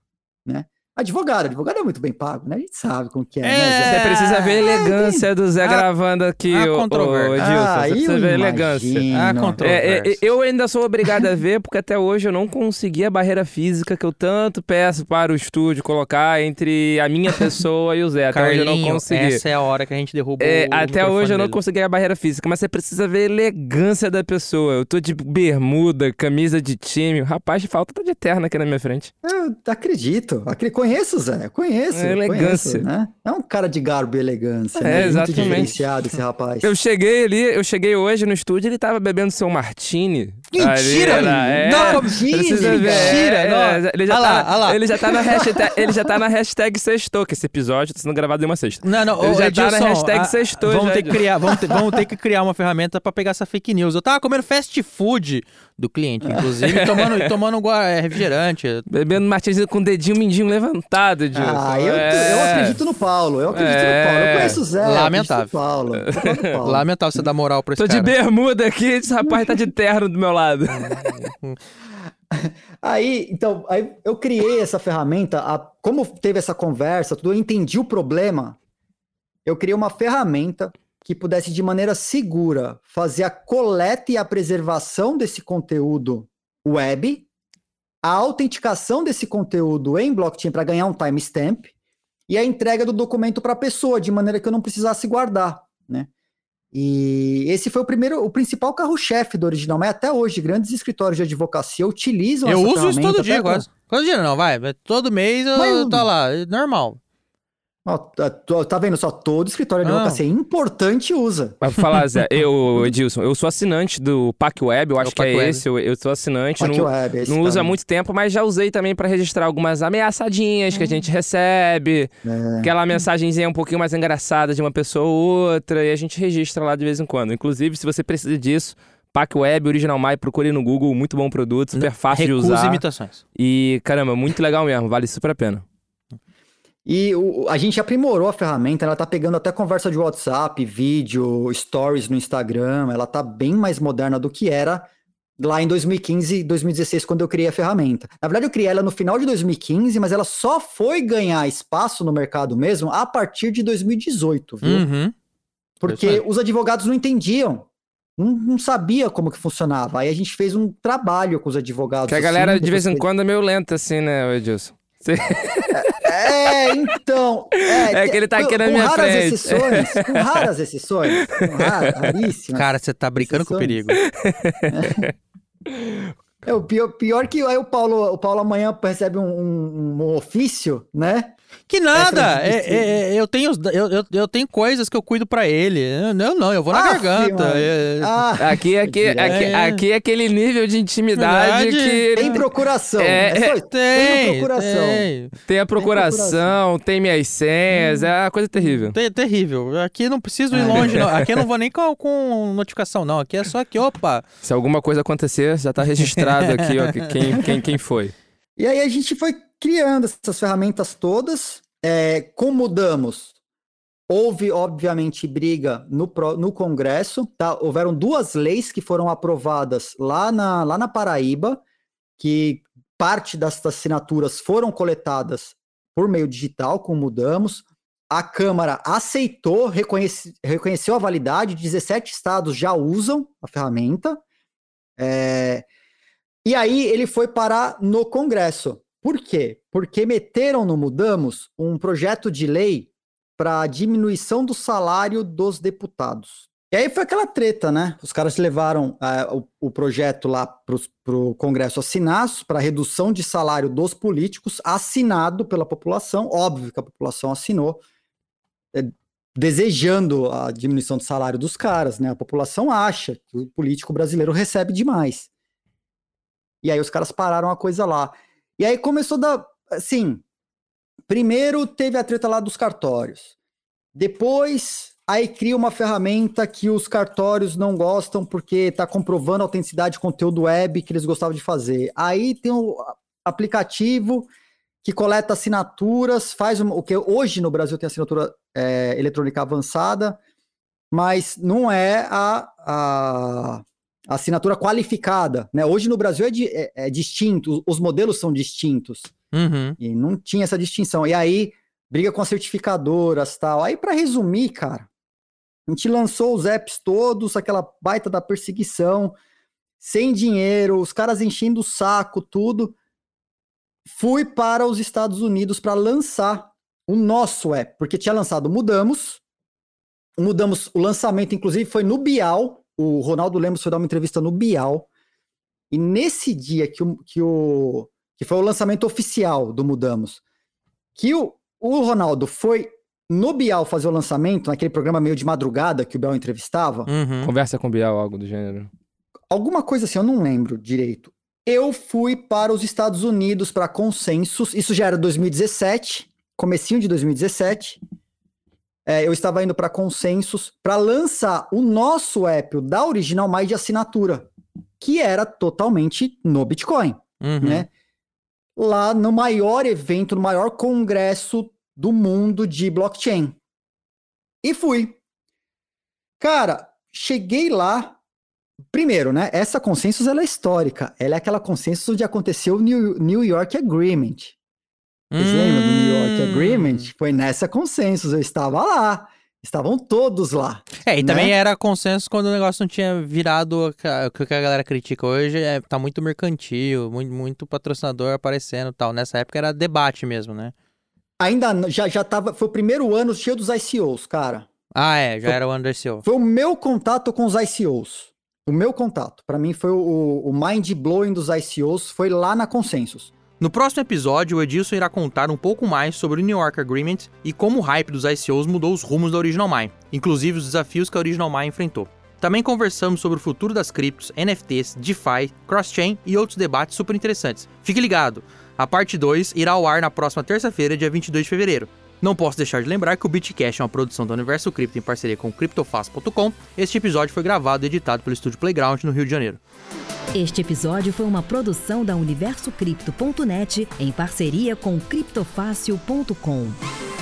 né? Advogado, advogado é muito bem pago, né? A gente sabe como que é, né, Zé? Você precisa ver a elegância do Zé Há- gravando aqui, há o, o controvérsia. Edilson. Ah, Você precisa eu ver a elegância. imagino. Ah, É, é, eu ainda sou obrigado a ver, porque até hoje eu não consegui a barreira física que eu tanto peço para o estúdio colocar entre a minha pessoa e o Zé. Até hoje eu não Carlinho, consegui. essa é a hora que a gente derruba É, o até hoje eu não dele. consegui a barreira física, mas você precisa ver a elegância da pessoa. Eu tô de bermuda, camisa de time. Rapaz, falta tá de eterna aqui na minha frente. Eu acredito. Acre- Conheço, Zé. Conheço. É elegância. conheço, né? É um cara de garbo e elegância. É, né? Muito exatamente. diferenciado esse rapaz. Eu cheguei ali, eu cheguei hoje no estúdio, ele tava bebendo seu martini, Mentira! É, não, Precisa ver. Mentira! É, não. é, ele, já Olha tá, lá, olha lá. ele já tá na hashtag, ele já tá na hashtag sextou, que esse episódio tá sendo gravado em uma sexta. Não, não, Ele já tá na hashtag a- sextou Vamos já, ter que criar, vamos ter, vamos ter que criar uma ferramenta pra pegar essa fake news. Eu tava comendo fast food do cliente, inclusive, tomando, e tomando é, refrigerante. Bebendo Martins com o dedinho mindinho levantado, Edilson. Ah, eu, É. eu acredito no Paulo. Eu acredito É. no Paulo. Eu conheço o Zé. Lamentável. Paulo. Eu acredito no Paulo. Lamentável você dar moral pra esse Tô de cara. bermuda aqui, esse rapaz tá de terno do meu lado. Aí, então, aí eu criei essa ferramenta, a- como teve essa conversa, tudo, eu entendi o problema. Eu criei uma ferramenta que pudesse, de maneira segura, fazer a coleta e a preservação desse conteúdo web, a autenticação desse conteúdo em blockchain para ganhar um timestamp e a entrega do documento para a pessoa, de maneira que eu não precisasse guardar, né? E esse foi o primeiro, o principal carro-chefe do Original, mas até hoje grandes escritórios de advocacia utilizam Eu essa uso isso todo dia quase. Todo dia não, vai. Todo mês eu, Mas- tá lá, é normal. Tá, tá vendo só? Todo escritório de Ah. advocacia importante usa. Mas pra falar, Zé, eu, Edilson, eu sou assinante do Pac Web, eu acho o que é Web. esse, eu, eu sou assinante. Pac não, Web, esse não uso há muito tempo, mas já usei também pra registrar algumas ameaçadinhas que a gente recebe. É. Aquela mensagenzinha um pouquinho mais engraçada de uma pessoa ou outra, e a gente registra lá de vez em quando. Inclusive, se você precisa disso, Pac Web, Original My, procure no Google, muito bom produto, super fácil de usar. imitações. E, caramba, muito legal mesmo, vale super a pena. E o- a gente aprimorou a ferramenta, ela tá pegando até conversa de WhatsApp, vídeo, stories no Instagram, ela tá bem mais moderna do que era lá em 2015 e 2016, quando eu criei a ferramenta. Na verdade, eu criei ela no final de 2015, mas ela só foi ganhar espaço no mercado mesmo a partir de 2018, viu? Uhum. Porque os advogados não entendiam. Não, não sabia como que funcionava. Aí a gente fez um trabalho com os advogados. Que a assim, galera, de vez em quando, é meio lenta, assim, né, Edilson? É, então. É, É que ele tá com- aqui na com minha raras frente. exceções. Com raras exceções. Com raras, raríssimas. Cara, você tá brincando com o exceções. perigo. É, o pior, pior que aí o Paulo, o Paulo amanhã recebe um, um- um ofício, né? Que nada! De- É, é, é, eu, tenho, eu, eu, eu tenho coisas que eu cuido pra ele. Eu, não, não, eu vou na Ah, garganta. É, Ah, Aqui, aqui, Direto. aqui, É. aqui é aquele nível de intimidade Verdade. que tem procuração. É, É, só. Tem tem, procuração. tem. tem a procuração, tem minhas senhas, é uma coisa terrível. Ter- terrível. Aqui não preciso ir longe, não. Aqui eu não vou nem com, com notificação, não. Aqui é só que, opa. Se alguma coisa acontecer, já tá registrado aqui, ó, que- quem, quem, quem foi. E aí a gente foi criando essas ferramentas todas. É, como mudamos? Houve, obviamente, briga no, no Congresso. Tá? Houveram duas leis que foram aprovadas lá na, lá na Paraíba, que parte das assinaturas foram coletadas por meio digital, como mudamos. A Câmara aceitou, reconhece- reconheceu a validade, 17 estados já usam a ferramenta. É, e aí ele foi parar no Congresso. Por quê? Porque meteram no Mudamos um projeto de lei para diminuição do salário dos deputados. E aí foi aquela treta, né? Os caras levaram ah, o, o projeto lá para o Congresso assinar para redução de salário dos políticos, assinado pela população. Óbvio que a população assinou, é, desejando a diminuição do salário dos caras, né? A população acha que o político brasileiro recebe demais. E aí os caras pararam a coisa lá. E aí começou da. Assim. Primeiro teve a treta lá dos cartórios. Depois, aí cria uma ferramenta que os cartórios não gostam porque está comprovando a autenticidade de conteúdo web que eles gostavam de fazer. Aí tem o aplicativo que coleta assinaturas, faz um- o que hoje no Brasil tem assinatura é, eletrônica avançada, mas não é a, a assinatura qualificada. Né? Hoje no Brasil é, di- é- é distinto, os modelos são distintos. Uhum. E não tinha essa distinção. E aí, briga com as certificadoras tal. Aí, para resumir, cara, a gente lançou os apps todos, aquela baita da perseguição, sem dinheiro, os caras enchendo o saco, tudo. Fui para os Estados Unidos para lançar o nosso app, porque tinha lançado Mudamos. Mudamos, o lançamento, inclusive, foi no Bial. O Ronaldo Lemos foi dar uma entrevista no Bial. E nesse dia que o, que o que foi o lançamento oficial do Mudamos, que o, o Ronaldo foi no Bial fazer o lançamento, naquele programa meio de madrugada que o Bial entrevistava, Uhum. Conversa com o Biel, algo do gênero. alguma coisa assim, eu não lembro direito. Eu fui para os Estados Unidos para consensus, isso já era 2017, comecinho de 2017. É, eu estava indo para consensus para lançar o nosso app, o da Original Mais de assinatura, que era totalmente no Bitcoin, Uhum. né? Lá no maior evento, no maior congresso do mundo de blockchain. E fui. Cara, cheguei lá. Primeiro, né? Essa consensus ela é histórica. Ela é aquela consensus onde aconteceu o New York Agreement. Vocês lembram do New York Hum. Agreement? Foi nessa consensus, eu estava lá. Estavam todos lá. É, e né? também era consenso quando o negócio não tinha virado o que a galera critica hoje, é, tá muito mercantil, muito, muito patrocinador aparecendo tal. Nessa época era debate mesmo, né? Ainda já, já tava. Foi o primeiro ano cheio dos ICOs, cara. Ah, é, já Foi- era o Undersea. Foi o meu contato com os ICOs. O meu contato. Pra mim foi o, o mind blowing dos ICOs. Foi lá na consensus. No próximo episódio, o Edilson irá contar um pouco mais sobre o New York Agreement e como o hype dos ICOs mudou os rumos da Original Mine, inclusive os desafios que a Original Mine enfrentou. Também conversamos sobre o futuro das criptos, NFTs, DeFi, cross-chain e outros debates super interessantes. Fique ligado! A parte 2 irá ao ar na próxima terça-feira, dia 22 de fevereiro. Não posso deixar de lembrar que o Bitcash é uma produção da Universo Cripto em parceria com o CryptoFast.com. Este episódio foi gravado e editado pelo estúdio Playground no Rio de Janeiro. Este episódio foi uma produção da UniversoCripto.net em parceria com criptofácil.com.